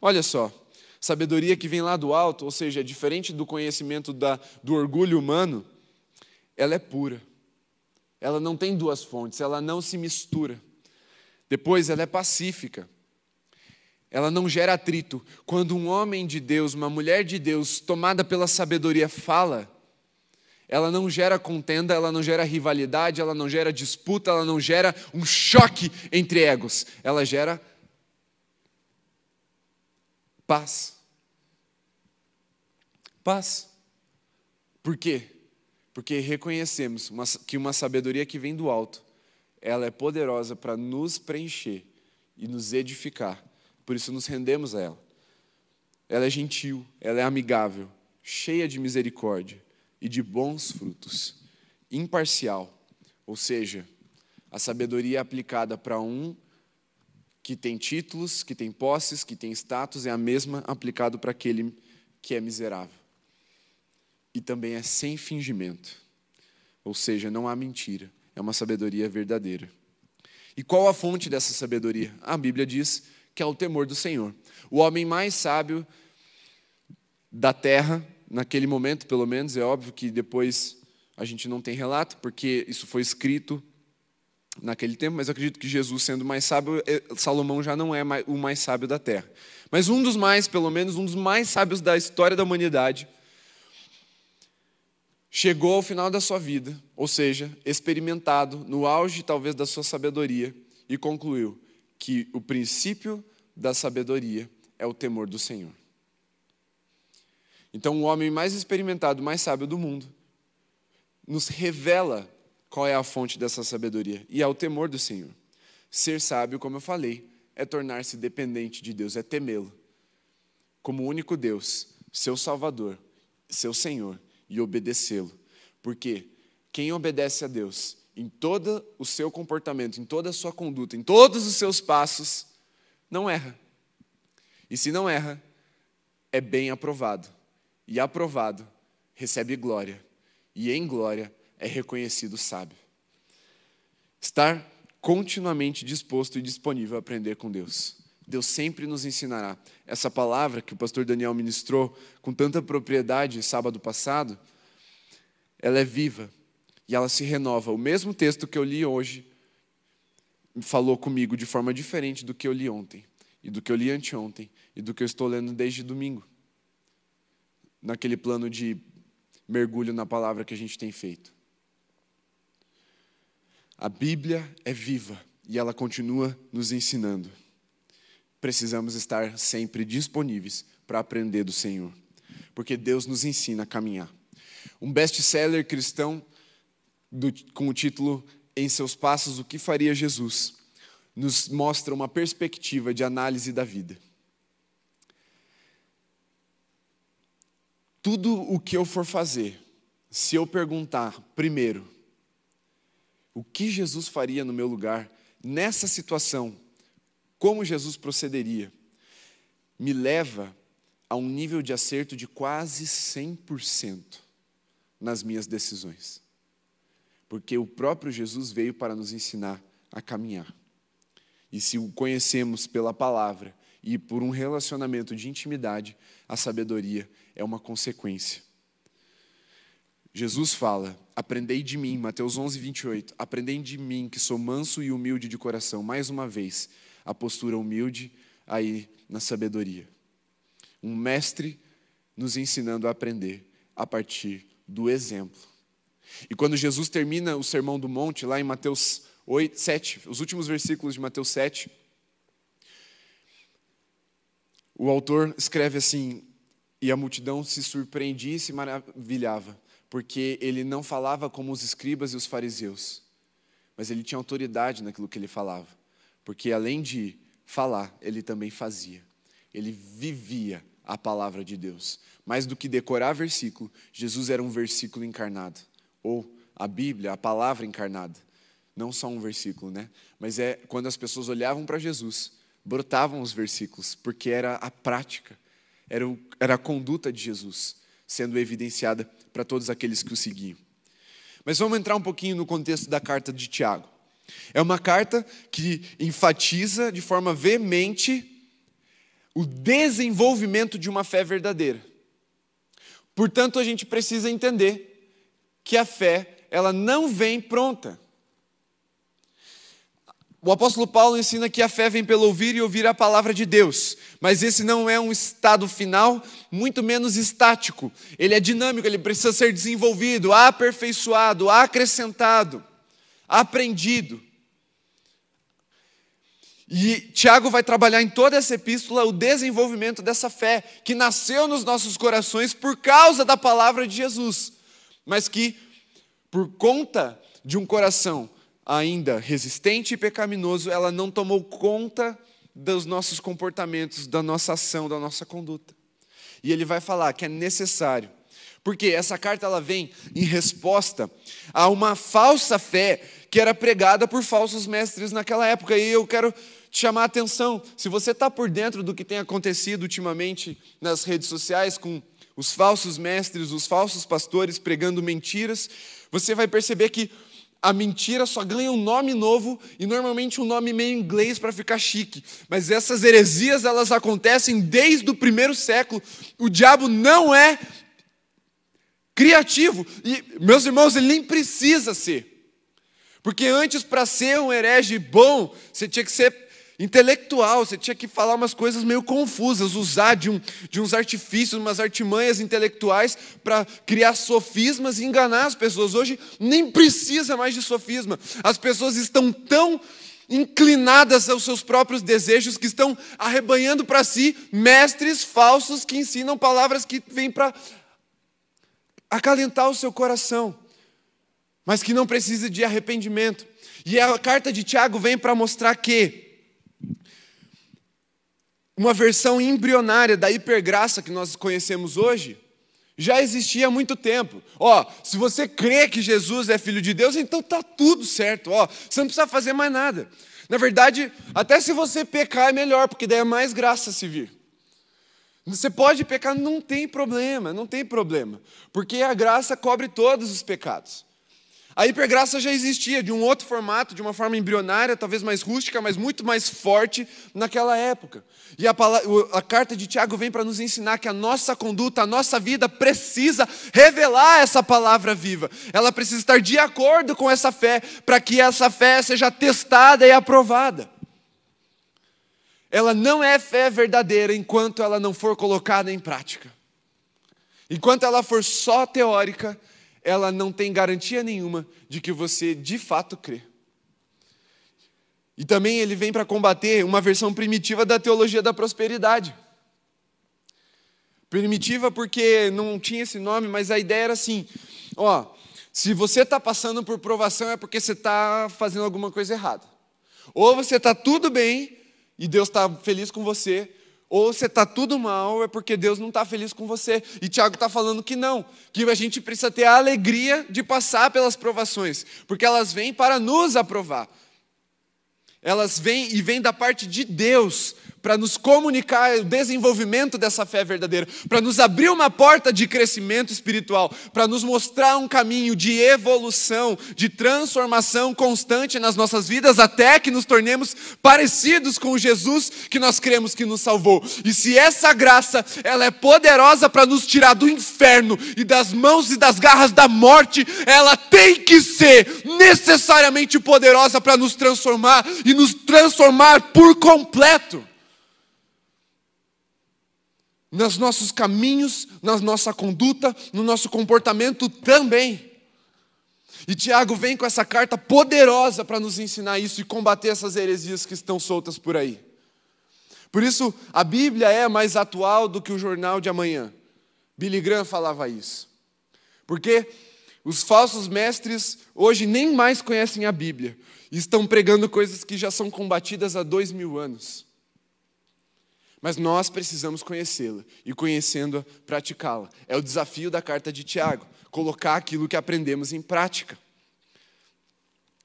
Speaker 1: Olha só, sabedoria que vem lá do alto, ou seja, diferente do conhecimento da, do orgulho humano, ela é pura. Ela não tem duas fontes, ela não se mistura. Depois, ela é pacífica ela não gera atrito. Quando um homem de Deus, uma mulher de Deus, tomada pela sabedoria, fala, ela não gera contenda, ela não gera rivalidade, ela não gera disputa, ela não gera um choque entre egos. Ela gera Paz. Paz. Por quê? Porque reconhecemos que uma sabedoria que vem do alto, ela é poderosa para nos preencher e nos edificar. Por isso nos rendemos a ela. Ela é gentil, ela é amigável, cheia de misericórdia e de bons frutos, imparcial, ou seja, a sabedoria aplicada para um que tem títulos, que tem posses, que tem status, é a mesma aplicada para aquele que é miserável e também é sem fingimento. Ou seja, não há mentira, é uma sabedoria verdadeira. E qual a fonte dessa sabedoria? A Bíblia diz que é o temor do Senhor. O homem mais sábio da terra, naquele momento, pelo menos, é óbvio que depois a gente não tem relato, porque isso foi escrito naquele tempo, mas acredito que Jesus, sendo mais sábio, eh, Salomão já não é o mais sábio da terra. Mas um dos mais, pelo menos, um dos mais sábios da história da humanidade, chegou ao final da sua vida, ou seja, experimentado no auge talvez da sua sabedoria, e concluiu que o princípio da sabedoria é o temor do Senhor. Então, o homem mais experimentado, mais sábio do mundo, nos revela qual é a fonte dessa sabedoria, e é o temor do Senhor. Ser sábio, como eu falei, é tornar-se dependente de Deus, é temê-lo como único Deus, seu Salvador, seu Senhor e obedecê-lo. Porque quem obedece a Deus em todo o seu comportamento, em toda a sua conduta, em todos os seus passos, não erra. E se não erra, é bem aprovado. E aprovado, recebe glória. E em glória é reconhecido sábio. Estar continuamente disposto e disponível a aprender com Deus. Deus sempre nos ensinará. Essa palavra que o pastor Daniel ministrou com tanta propriedade sábado passado, ela é viva e ela se renova. O mesmo texto que eu li hoje falou comigo de forma diferente do que eu li ontem, e do que eu li anteontem, e do que eu estou lendo desde domingo. Naquele plano de mergulho na palavra que a gente tem feito. A Bíblia é viva e ela continua nos ensinando precisamos estar sempre disponíveis para aprender do Senhor, porque Deus nos ensina a caminhar. Um best-seller cristão do, com o título Em seus passos, o que faria Jesus, nos mostra uma perspectiva de análise da vida. Tudo o que eu for fazer, se eu perguntar primeiro, o que Jesus faria no meu lugar, nessa situação, como Jesus procederia, me leva a um nível de acerto de quase 100% nas minhas decisões. Porque o próprio Jesus veio para nos ensinar a caminhar. E se o conhecemos pela palavra e por um relacionamento de intimidade, a sabedoria é uma consequência. Jesus fala: Aprendei de mim, Mateus 11, 28. Aprendei de mim, que sou manso e humilde de coração. Mais uma vez, a postura humilde aí na sabedoria. Um mestre nos ensinando a aprender a partir do exemplo. E quando Jesus termina o Sermão do Monte, lá em Mateus 8, 7, os últimos versículos de Mateus 7, o autor escreve assim: E a multidão se surpreendia e se maravilhava, porque ele não falava como os escribas e os fariseus, mas ele tinha autoridade naquilo que ele falava porque além de falar, ele também fazia. Ele vivia a palavra de Deus. Mais do que decorar versículo, Jesus era um versículo encarnado. Ou a Bíblia, a palavra encarnada. Não só um versículo, né? Mas é quando as pessoas olhavam para Jesus, brotavam os versículos, porque era a prática, era, o, era a conduta de Jesus sendo evidenciada para todos aqueles que o seguiam. Mas vamos entrar um pouquinho no contexto da carta de Tiago. É uma carta que enfatiza de forma veemente o desenvolvimento de uma fé verdadeira. Portanto, a gente precisa entender que a fé, ela não vem pronta. O apóstolo Paulo ensina que a fé vem pelo ouvir e ouvir a palavra de Deus, mas esse não é um estado final, muito menos estático. Ele é dinâmico, ele precisa ser desenvolvido, aperfeiçoado, acrescentado aprendido. E Tiago vai trabalhar em toda essa epístola o desenvolvimento dessa fé, que nasceu nos nossos corações por causa da palavra de Jesus, mas que, por conta de um coração ainda resistente e pecaminoso, ela não tomou conta dos nossos comportamentos, da nossa ação, da nossa conduta. E ele vai falar que é necessário porque essa carta ela vem em resposta a uma falsa fé que era pregada por falsos mestres naquela época. E eu quero te chamar a atenção, se você está por dentro do que tem acontecido ultimamente nas redes sociais com os falsos mestres, os falsos pastores pregando mentiras, você vai perceber que a mentira só ganha um nome novo e normalmente um nome meio inglês para ficar chique. Mas essas heresias elas acontecem desde o primeiro século. O diabo não é criativo. E, meus irmãos, ele nem precisa ser. Porque antes, para ser um herege bom, você tinha que ser intelectual, você tinha que falar umas coisas meio confusas, usar de, um, de uns artifícios, umas artimanhas intelectuais para criar sofismas e enganar as pessoas. Hoje nem precisa mais de sofisma. As pessoas estão tão inclinadas aos seus próprios desejos que estão arrebanhando para si mestres falsos que ensinam palavras que vêm para acalentar o seu coração, mas que não precisa de arrependimento. E a carta de Tiago vem para mostrar que uma versão embrionária da hipergraça que nós conhecemos hoje já existia há muito tempo. Ó, se você crê que Jesus é filho de Deus, então tá tudo certo. Ó, você não precisa fazer mais nada. Na verdade, até se você pecar é melhor, porque daí é mais graça se vir. Você pode pecar, não tem problema, não tem problema, porque a graça cobre todos os pecados. A hipergraça já existia de um outro formato, de uma forma embrionária, talvez mais rústica, mas muito mais forte naquela época. E a, palavra, a carta de Tiago vem para nos ensinar que a nossa conduta, a nossa vida precisa revelar essa palavra viva. Ela precisa estar de acordo com essa fé, para que essa fé seja testada e aprovada. Ela não é fé verdadeira enquanto ela não for colocada em prática. Enquanto ela for só teórica, ela não tem garantia nenhuma de que você de fato crê. E também ele vem para combater uma versão primitiva da teologia da prosperidade. Primitiva porque não tinha esse nome, mas a ideia era assim: ó, se você está passando por provação é porque você está fazendo alguma coisa errada. Ou você está tudo bem e Deus está feliz com você, ou você está tudo mal, é porque Deus não está feliz com você. E Tiago está falando que não, que a gente precisa ter a alegria de passar pelas provações, porque elas vêm para nos aprovar. Elas vêm e vêm da parte de Deus para nos comunicar o desenvolvimento dessa fé verdadeira, para nos abrir uma porta de crescimento espiritual, para nos mostrar um caminho de evolução, de transformação constante nas nossas vidas, até que nos tornemos parecidos com Jesus que nós cremos que nos salvou. E se essa graça, ela é poderosa para nos tirar do inferno e das mãos e das garras da morte, ela tem que ser necessariamente poderosa para nos transformar e nos transformar por completo nos nossos caminhos, na nossa conduta, no nosso comportamento também. E Tiago vem com essa carta poderosa para nos ensinar isso e combater essas heresias que estão soltas por aí. Por isso, a Bíblia é mais atual do que o jornal de amanhã. Billy Graham falava isso. Porque os falsos mestres hoje nem mais conhecem a Bíblia e estão pregando coisas que já são combatidas há dois mil anos. Mas nós precisamos conhecê-la e, conhecendo-a, praticá-la. É o desafio da carta de Tiago, colocar aquilo que aprendemos em prática.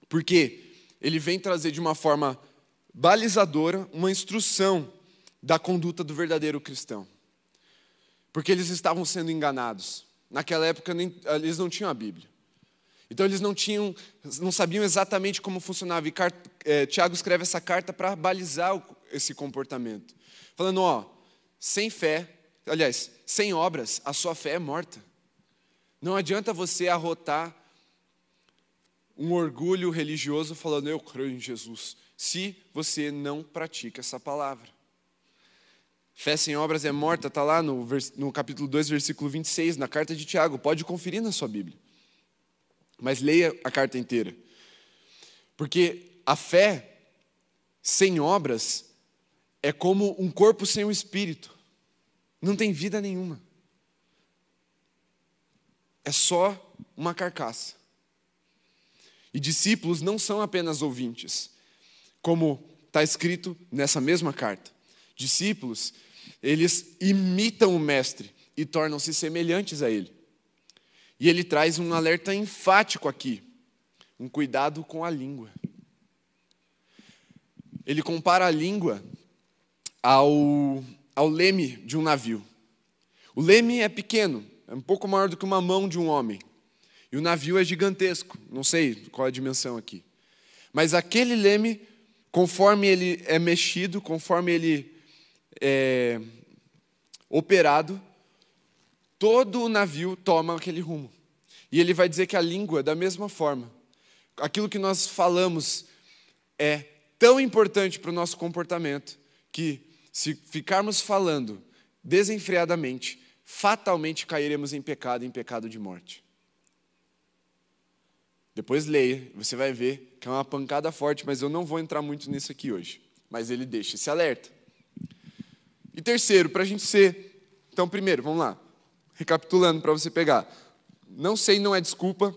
Speaker 1: Porque ele vem trazer de uma forma balizadora uma instrução da conduta do verdadeiro cristão. Porque eles estavam sendo enganados. Naquela época nem, eles não tinham a Bíblia. Então eles não tinham, não sabiam exatamente como funcionava. E é, Tiago escreve essa carta para balizar esse comportamento. Falando, ó, sem fé, aliás, sem obras, a sua fé é morta. Não adianta você arrotar um orgulho religioso falando, eu creio em Jesus, se você não pratica essa palavra. Fé sem obras é morta, está lá no, no capítulo 2, versículo 26, na carta de Tiago. Pode conferir na sua Bíblia. Mas leia a carta inteira. Porque a fé sem obras é como um corpo sem o espírito. Não tem vida nenhuma. É só uma carcaça. E discípulos não são apenas ouvintes, como está escrito nessa mesma carta. Discípulos, eles imitam o Mestre e tornam-se semelhantes a ele. E ele traz um alerta enfático aqui, um cuidado com a língua. Ele compara a língua ao, ao leme de um navio. O leme é pequeno, é um pouco maior do que uma mão de um homem. E o navio é gigantesco, não sei qual é a dimensão aqui. Mas aquele leme, conforme ele é mexido, conforme ele é operado, todo o navio toma aquele rumo. E ele vai dizer que a língua, da mesma forma, aquilo que nós falamos é tão importante para o nosso comportamento que, se ficarmos falando desenfreadamente, fatalmente cairemos em pecado, em pecado de morte. Depois leia, você vai ver que é uma pancada forte, mas eu não vou entrar muito nisso aqui hoje. Mas ele deixa esse alerta. E terceiro, para a gente ser. Então, primeiro, vamos lá. Recapitulando para você pegar. Não sei não é desculpa.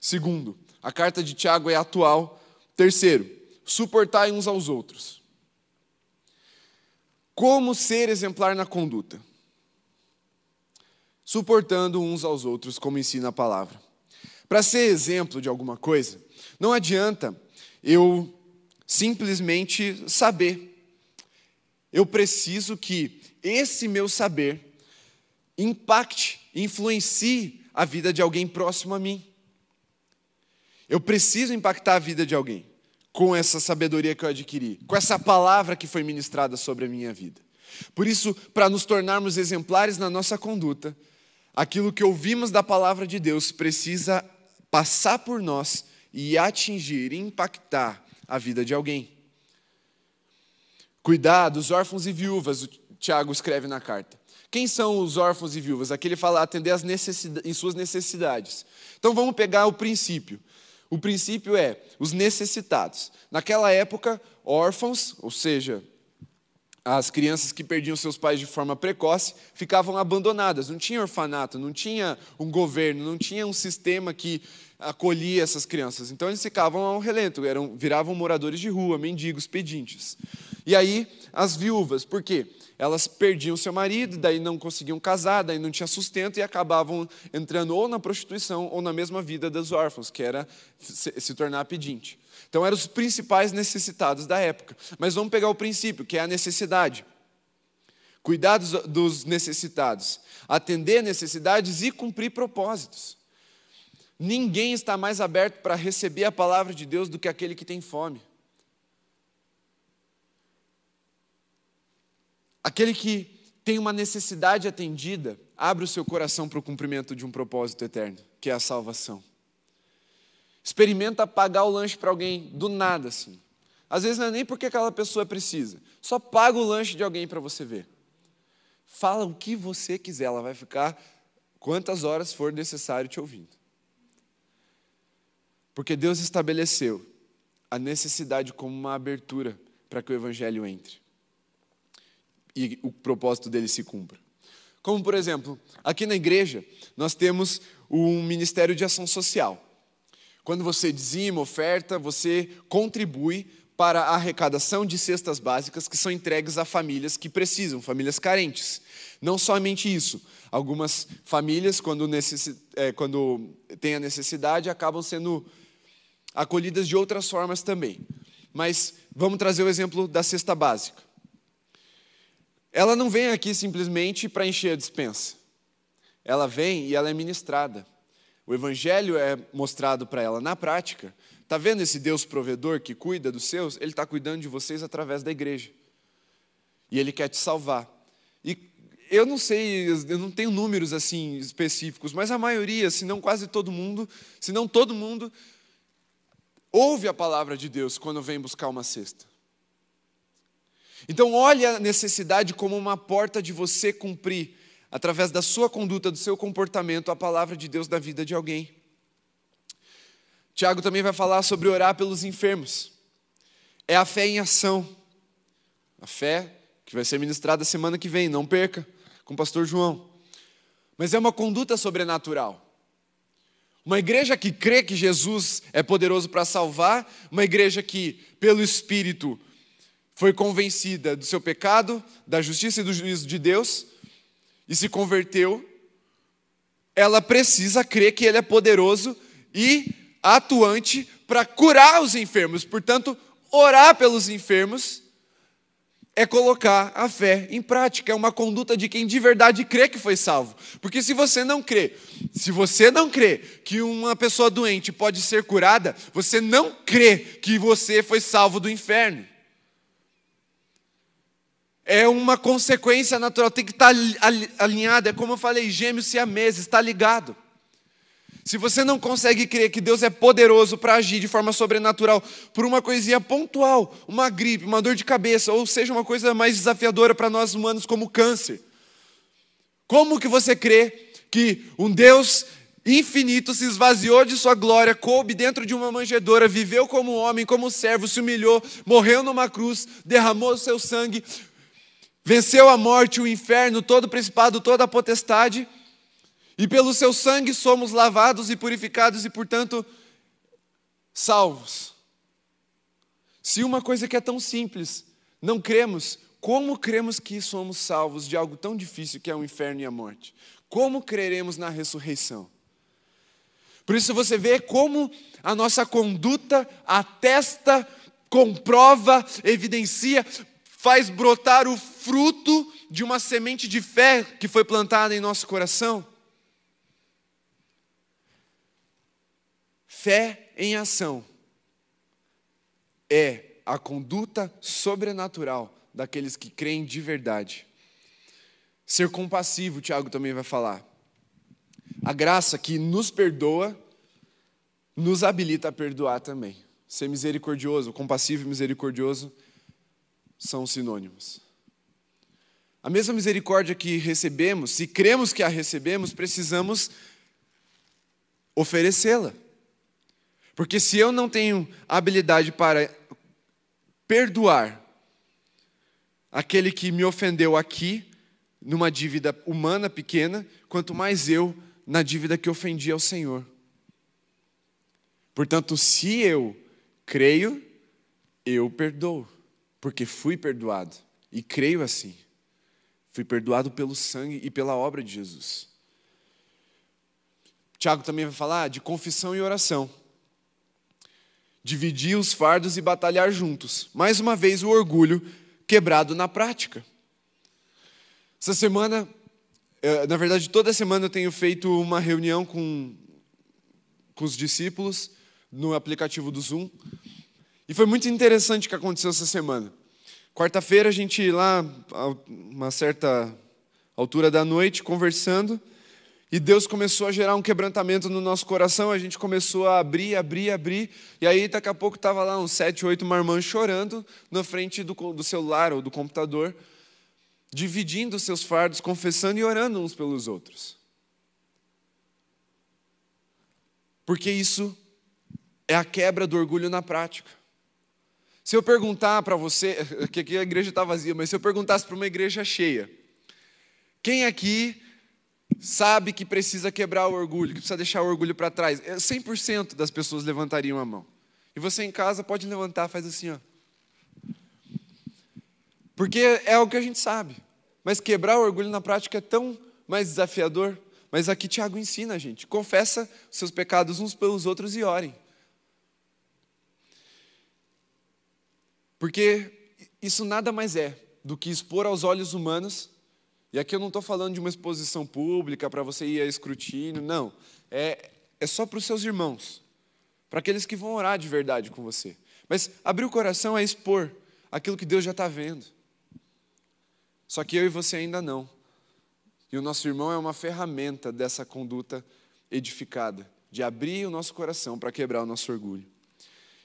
Speaker 1: Segundo, a carta de Tiago é atual. Terceiro, suportai uns aos outros. Como ser exemplar na conduta? Suportando uns aos outros, como ensina a palavra. Para ser exemplo de alguma coisa, não adianta eu simplesmente saber. Eu preciso que esse meu saber impacte, influencie a vida de alguém próximo a mim. Eu preciso impactar a vida de alguém com essa sabedoria que eu adquiri, com essa palavra que foi ministrada sobre a minha vida. Por isso, para nos tornarmos exemplares na nossa conduta, aquilo que ouvimos da palavra de Deus precisa passar por nós e atingir, impactar a vida de alguém. Cuidar dos órfãos e viúvas, o Tiago escreve na carta. Quem são os órfãos e viúvas? Aqui ele fala atender as necessidades, em suas necessidades. Então vamos pegar o princípio. O princípio é os necessitados. Naquela época, órfãos, ou seja, as crianças que perdiam seus pais de forma precoce ficavam abandonadas. Não tinha orfanato, não tinha um governo, não tinha um sistema que acolhia essas crianças. Então eles ficavam ao relento, eram, viravam moradores de rua, mendigos, pedintes. E aí as viúvas, por quê? Elas perdiam seu marido, daí não conseguiam casar, daí não tinha sustento e acabavam entrando ou na prostituição ou na mesma vida dos órfãos, que era se, se tornar pedinte. Então eram os principais necessitados da época. Mas vamos pegar o princípio, que é a necessidade. Cuidar dos, dos necessitados, atender necessidades e cumprir propósitos. Ninguém está mais aberto para receber a palavra de Deus do que aquele que tem fome. Aquele que tem uma necessidade atendida, abre o seu coração para o cumprimento de um propósito eterno, que é a salvação. Experimenta pagar o lanche para alguém do nada, assim. Às vezes não é nem porque aquela pessoa precisa, só paga o lanche de alguém para você ver. Fala o que você quiser, ela vai ficar quantas horas for necessário te ouvindo. Porque Deus estabeleceu a necessidade como uma abertura para que o Evangelho entre e o propósito dele se cumpra. Como, por exemplo, aqui na igreja, nós temos um ministério de ação social. Quando você dizima, oferta, você contribui para a arrecadação de cestas básicas que são entregues a famílias que precisam, famílias carentes. Não somente isso, algumas famílias, quando, necessi é, quando têm a necessidade, acabam sendo acolhidas de outras formas também. Mas vamos trazer o exemplo da cesta básica. Ela não vem aqui simplesmente para encher a dispensa. Ela vem e ela é ministrada. O evangelho é mostrado para ela na prática. Está vendo esse Deus provedor que cuida dos seus? Ele está cuidando de vocês através da igreja. E ele quer te salvar. E eu não sei, eu não tenho números assim específicos, mas a maioria, se não quase todo mundo, se não todo mundo, ouve a palavra de Deus quando vem buscar uma cesta. Então, olhe a necessidade como uma porta de você cumprir, através da sua conduta, do seu comportamento, a palavra de Deus da vida de alguém. Tiago também vai falar sobre orar pelos enfermos. é a fé em ação. A fé que vai ser ministrada semana que vem, não perca, com o pastor João. Mas é uma conduta sobrenatural. Uma igreja que crê que Jesus é poderoso para salvar, uma igreja que, pelo Espírito, foi convencida do seu pecado, da justiça e do juízo de Deus e se converteu, ela precisa crer que Ele é poderoso e atuante para curar os enfermos. Portanto, orar pelos enfermos é colocar a fé em prática, é uma conduta de quem de verdade crê que foi salvo. Porque se você não crê, se você não crê que uma pessoa doente pode ser curada, você não crê que você foi salvo do inferno. É uma consequência natural, tem que estar alinhado, é como eu falei, gêmeos siameses, está ligado. Se você não consegue crer que Deus é poderoso para agir de forma sobrenatural por uma coisinha pontual, uma gripe, uma dor de cabeça, ou seja, uma coisa mais desafiadora para nós humanos como câncer, como que você crê que um Deus infinito se esvaziou de sua glória, coube dentro de uma manjedoura, viveu como homem, como servo, se humilhou, morreu numa cruz, derramou seu sangue, venceu a morte, o inferno, todo o principado, toda a potestade, e pelo seu sangue somos lavados e purificados e, portanto, salvos. Se uma coisa que é tão simples, não cremos, como cremos que somos salvos de algo tão difícil que é o inferno e a morte? Como creremos na ressurreição? Por isso você vê como a nossa conduta atesta, comprova, evidencia, faz brotar o fruto de uma semente de fé que foi plantada em nosso coração. Fé em ação é a conduta sobrenatural daqueles que creem de verdade. Ser compassivo, Tiago também vai falar. A graça que nos perdoa, nos habilita a perdoar também. Ser misericordioso, compassivo e misericordioso são sinônimos. A mesma misericórdia que recebemos, se cremos que a recebemos, precisamos oferecê-la. Porque se eu não tenho habilidade para perdoar aquele que me ofendeu aqui, numa dívida humana pequena, quanto mais eu na dívida que ofendi ao Senhor. Portanto, se eu creio, eu perdoo, porque fui perdoado e creio assim. Fui perdoado pelo sangue e pela obra de Jesus. Tiago também vai falar de confissão e oração dividir os fardos e batalhar juntos. Mais uma vez, o orgulho quebrado na prática. Essa semana, eh, na verdade, toda semana eu tenho feito uma reunião com, com os discípulos no aplicativo do Zoom. E foi muito interessante o que aconteceu essa semana. Quarta-feira, a gente lá, a uma certa altura da noite, conversando, e Deus começou a gerar um quebrantamento no nosso coração, a gente começou a abrir, abrir, abrir, e aí daqui a pouco estava lá uns sete, oito marmãs chorando na frente do, do celular ou do computador, dividindo seus fardos, confessando e orando uns pelos outros. Porque isso é a quebra do orgulho na prática. Se eu perguntar para você, que aqui a igreja está vazia, mas se eu perguntasse para uma igreja cheia, quem aqui sabe que precisa quebrar o orgulho, que precisa deixar o orgulho para trás. 100% é, das pessoas levantariam a mão. E você em casa pode levantar, faz assim, ó. Porque é o que a gente sabe. Mas quebrar o orgulho na prática é tão mais desafiador. Mas aqui Tiago ensina a gente: confessa seus pecados uns pelos outros e orem. Porque isso nada mais é do que expor aos olhos humanos e aqui eu não estou falando de uma exposição pública para você ir a escrutínio, não. É, é só para os seus irmãos, para aqueles que vão orar de verdade com você. Mas abrir o coração é expor aquilo que Deus já está vendo. Só que eu e você ainda não. E o nosso irmão é uma ferramenta dessa conduta edificada, de abrir o nosso coração para quebrar o nosso orgulho.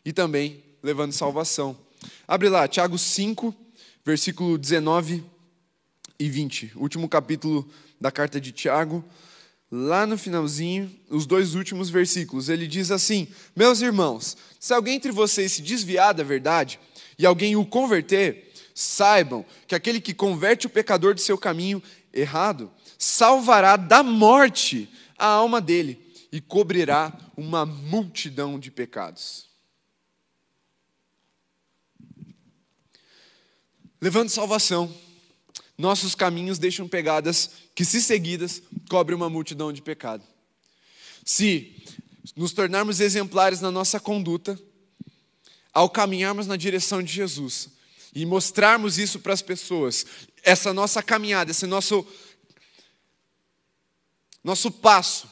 Speaker 1: E também levando salvação. Abre lá, Tiago 5, versículo 19 e 20, último capítulo da carta de Tiago, lá no finalzinho, os dois últimos versículos, ele diz assim: Meus irmãos, se alguém entre vocês se desviar da verdade e alguém o converter, saibam que aquele que converte o pecador de seu caminho errado salvará da morte a alma dele e cobrirá uma multidão de pecados. Levando salvação, nossos caminhos deixam pegadas que, se seguidas, cobrem uma multidão de pecado. Se nos tornarmos exemplares na nossa conduta, ao caminharmos na direção de Jesus e mostrarmos isso para as pessoas, essa nossa caminhada, esse nosso nosso passo,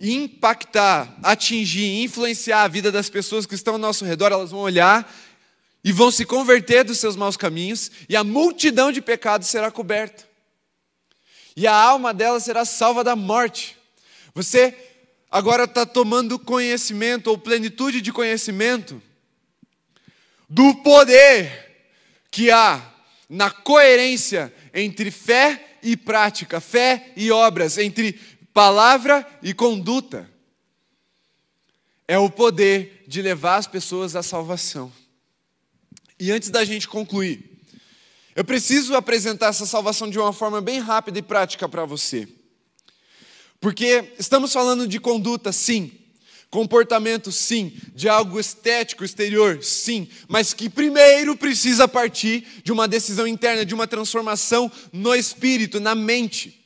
Speaker 1: impactar, atingir, influenciar a vida das pessoas que estão ao nosso redor, elas vão olhar e vão se converter dos seus maus caminhos, e a multidão de pecados será coberta. E a alma dela será salva da morte. Você agora está tomando conhecimento, ou plenitude de conhecimento, do poder que há na coerência entre fé e prática, fé e obras, entre palavra e conduta. É o poder de levar as pessoas à salvação. E antes da gente concluir, eu preciso apresentar essa salvação de uma forma bem rápida e prática para você. Porque estamos falando de conduta, sim, comportamento, sim, de algo estético, exterior, sim, mas que primeiro precisa partir de uma decisão interna, de uma transformação no espírito, na mente,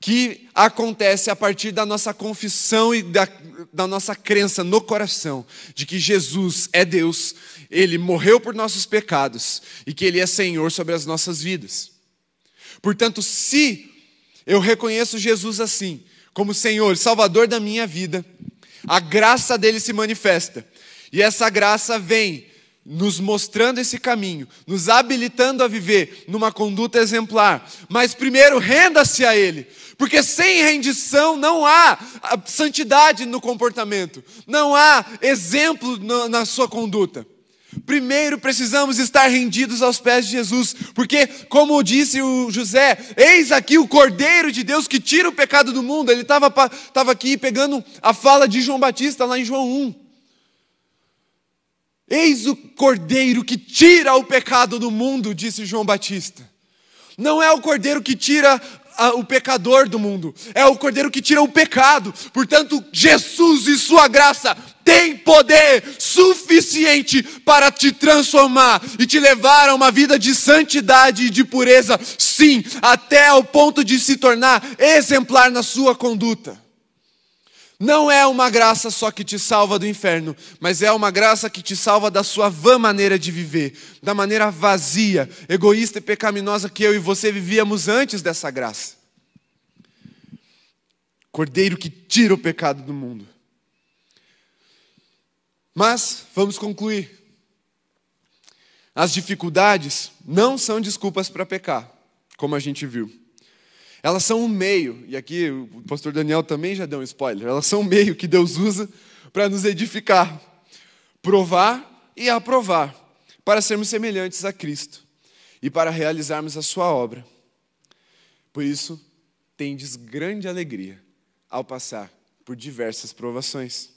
Speaker 1: que acontece a partir da nossa confissão e da, da nossa crença no coração de que Jesus é Deus, Ele morreu por nossos pecados e que Ele é Senhor sobre as nossas vidas. Portanto, se eu reconheço Jesus assim, como Senhor, Salvador da minha vida, a graça dele se manifesta. E essa graça vem nos mostrando esse caminho, nos habilitando a viver numa conduta exemplar. Mas primeiro, renda-se a Ele, porque sem rendição não há santidade no comportamento, não há exemplo na sua conduta. Primeiro precisamos estar rendidos aos pés de Jesus, porque, como disse o José, eis aqui o Cordeiro de Deus que tira o pecado do mundo. Ele estava aqui pegando a fala de João Batista lá em João 1. Eis o Cordeiro que tira o pecado do mundo, disse João Batista. Não é o Cordeiro que tira o pecador do mundo, é o Cordeiro que tira o pecado. Portanto, Jesus e Sua graça tem poder suficiente para te transformar e te levar a uma vida de santidade e de pureza, sim, até ao ponto de se tornar exemplar na sua conduta. Não é uma graça só que te salva do inferno, mas é uma graça que te salva da sua vã maneira de viver, da maneira vazia, egoísta e pecaminosa que eu e você vivíamos antes dessa graça. Cordeiro que tira o pecado do mundo. Mas vamos concluir. As dificuldades não são desculpas para pecar, como a gente viu. Elas são um meio, e aqui o pastor Daniel também já deu um spoiler, elas são um meio que Deus usa para nos edificar, provar e aprovar, para sermos semelhantes a Cristo e para realizarmos a sua obra. Por isso, tendes grande alegria ao passar por diversas provações.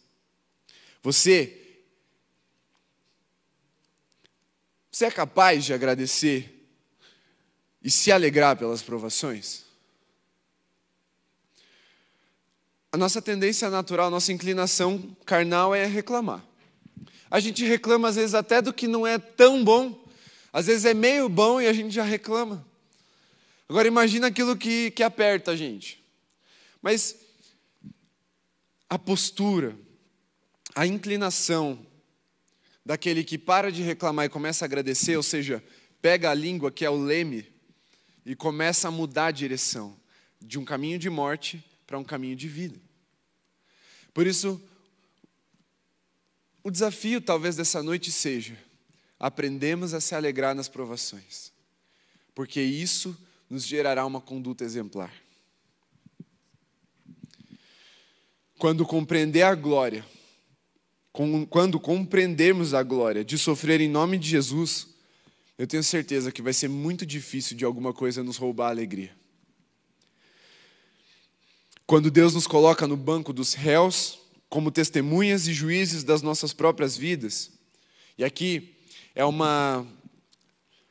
Speaker 1: Você Você é capaz de agradecer e se alegrar pelas provações? A nossa tendência natural, nossa inclinação carnal é reclamar. A gente reclama às vezes até do que não é tão bom. Às vezes é meio bom e a gente já reclama. Agora imagina aquilo que, que aperta a gente. Mas a postura, a inclinação daquele que para de reclamar e começa a agradecer, ou seja, pega a língua, que é o leme, e começa a mudar a direção de um caminho de morte para um caminho de vida. Por isso, o desafio talvez dessa noite seja aprendemos a se alegrar nas provações, porque isso nos gerará uma conduta exemplar. Quando compreender a glória, quando compreendermos a glória de sofrer em nome de Jesus, eu tenho certeza que vai ser muito difícil de alguma coisa nos roubar a alegria. Quando Deus nos coloca no banco dos réus, como testemunhas e juízes das nossas próprias vidas, E aqui é uma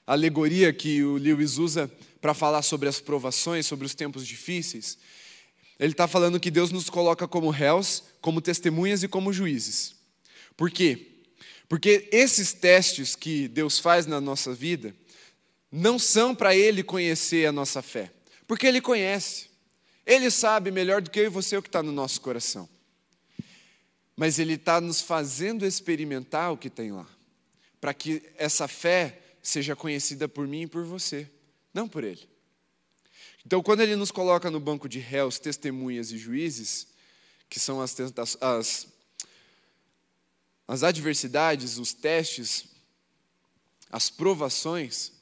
Speaker 1: alegoria que o Lewis usa para falar sobre as provações, sobre os tempos difíceis. Ele está falando que Deus nos coloca como réus, como testemunhas e como juízes. Por quê? Porque esses testes que Deus faz na nossa vida não são para Ele conhecer a nossa fé, porque Ele conhece. Ele sabe melhor do que eu e você o que está no nosso coração. Mas Ele está nos fazendo experimentar o que tem lá, para que essa fé seja conhecida por mim e por você, não por Ele. Então, quando Ele nos coloca no banco de réus, testemunhas e juízes, que são as, as, as adversidades, os testes, as provações,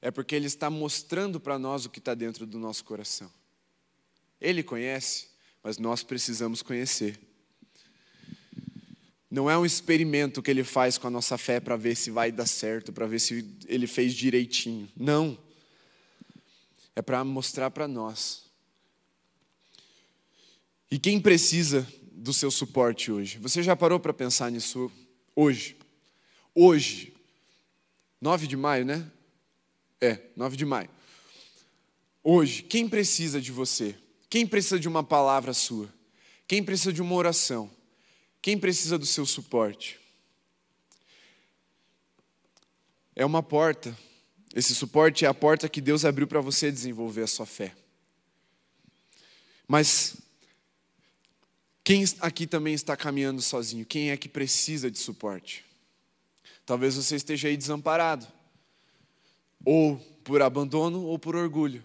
Speaker 1: é porque Ele está mostrando para nós o que está dentro do nosso coração. Ele conhece, mas nós precisamos conhecer. Não é um experimento que ele faz com a nossa fé para ver se vai dar certo, para ver se ele fez direitinho. Não. É para mostrar para nós. E quem precisa do seu suporte hoje? Você já parou para pensar nisso hoje? Hoje, 9 de maio, né? É, 9 de maio. Hoje, quem precisa de você? Quem precisa de uma palavra sua? Quem precisa de uma oração? Quem precisa do seu suporte? É uma porta. Esse suporte é a porta que Deus abriu para você desenvolver a sua fé. Mas quem aqui também está caminhando sozinho? Quem é que precisa de suporte? Talvez você esteja aí desamparado, ou por abandono ou por orgulho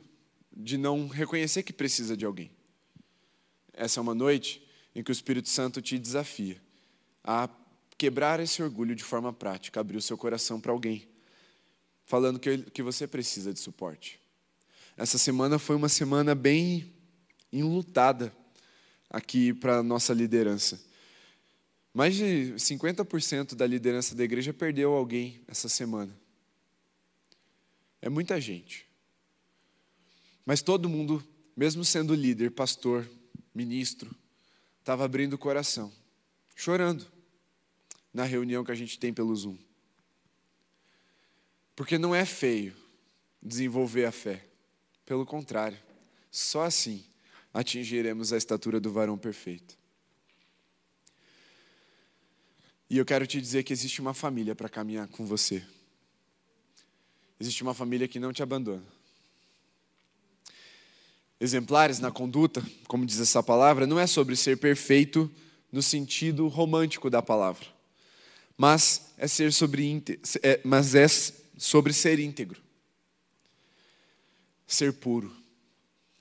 Speaker 1: de não reconhecer que precisa de alguém. Essa é uma noite em que o Espírito Santo te desafia a quebrar esse orgulho de forma prática, abrir o seu coração para alguém, falando que, que você precisa de suporte. Essa semana foi uma semana bem enlutada aqui para a nossa liderança. Mais de 50% da liderança da igreja perdeu alguém essa semana. É muita gente. Mas todo mundo, mesmo sendo líder, pastor, ministro, estava abrindo o coração, chorando na reunião que a gente tem pelo Zoom. Porque não é feio desenvolver a fé. Pelo contrário, só assim atingiremos a estatura do varão perfeito. E eu quero te dizer que existe uma família para caminhar com você. Existe uma família que não te abandona exemplares na conduta, como diz essa palavra, não é sobre ser perfeito no sentido romântico da palavra, mas é ser sobre é, mas é sobre ser íntegro, ser puro.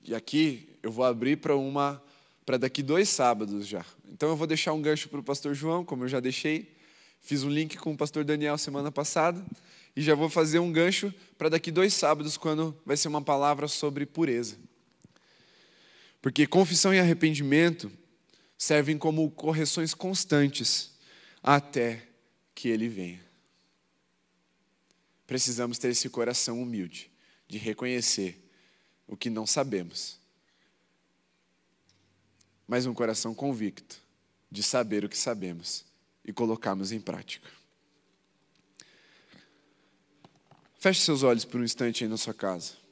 Speaker 1: E aqui eu vou abrir para uma para daqui dois sábados já. Então eu vou deixar um gancho para o pastor João, como eu já deixei. Fiz um link com o pastor Daniel semana passada. E já vou fazer um gancho para daqui dois sábados, quando vai ser uma palavra sobre pureza. Porque confissão e arrependimento servem como correções constantes até que ele venha. Precisamos ter esse coração humilde de reconhecer o que não sabemos, mas um coração convicto de saber o que sabemos e colocarmos em prática. Feche seus olhos por um instante aí na sua casa.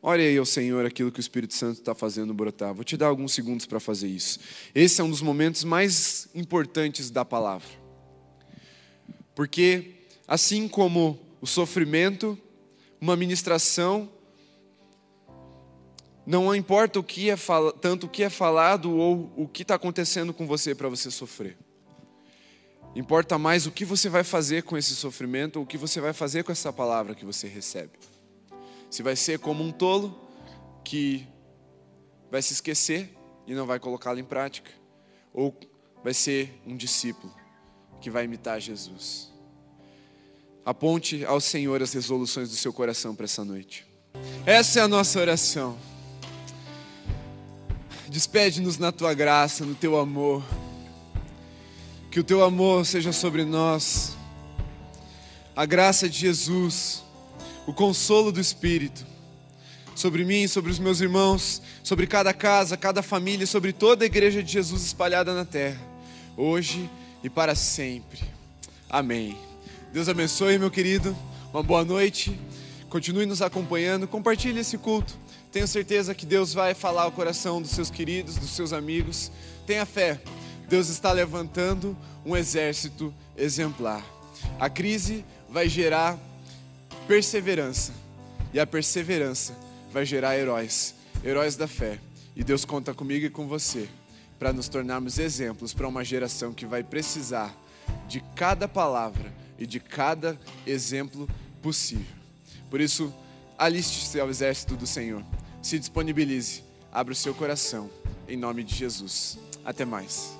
Speaker 1: Olha aí ao Senhor aquilo que o Espírito Santo está fazendo brotar. Vou te dar alguns segundos para fazer isso. Esse é um dos momentos mais importantes da palavra. Porque, assim como o sofrimento, uma ministração, não importa o que é tanto o que é falado ou o que está acontecendo com você para você sofrer. Importa mais o que você vai fazer com esse sofrimento, ou o que você vai fazer com essa palavra que você recebe. Se vai ser como um tolo que vai se esquecer e não vai colocá-lo em prática, ou vai ser um discípulo que vai imitar Jesus. Aponte ao Senhor as resoluções do seu coração para essa noite. Essa é a nossa oração. Despede-nos na tua graça, no teu amor. Que o teu amor seja sobre nós. A graça de Jesus o consolo do Espírito sobre mim, sobre os meus irmãos, sobre cada casa, cada família, sobre toda a igreja de Jesus espalhada na terra, hoje e para sempre. Amém. Deus abençoe, meu querido. Uma boa noite. Continue nos acompanhando. Compartilhe esse culto. Tenho certeza que Deus vai falar ao coração dos seus queridos, dos seus amigos. Tenha fé. Deus está levantando um exército exemplar. A crise vai gerar perseverança. E a perseverança vai gerar heróis, heróis da fé. E Deus conta comigo e com você para nos tornarmos exemplos para uma geração que vai precisar de cada palavra e de cada exemplo possível. Por isso, aliste-se ao exército do Senhor. Se disponibilize, abra o seu coração, em nome de Jesus. Até mais.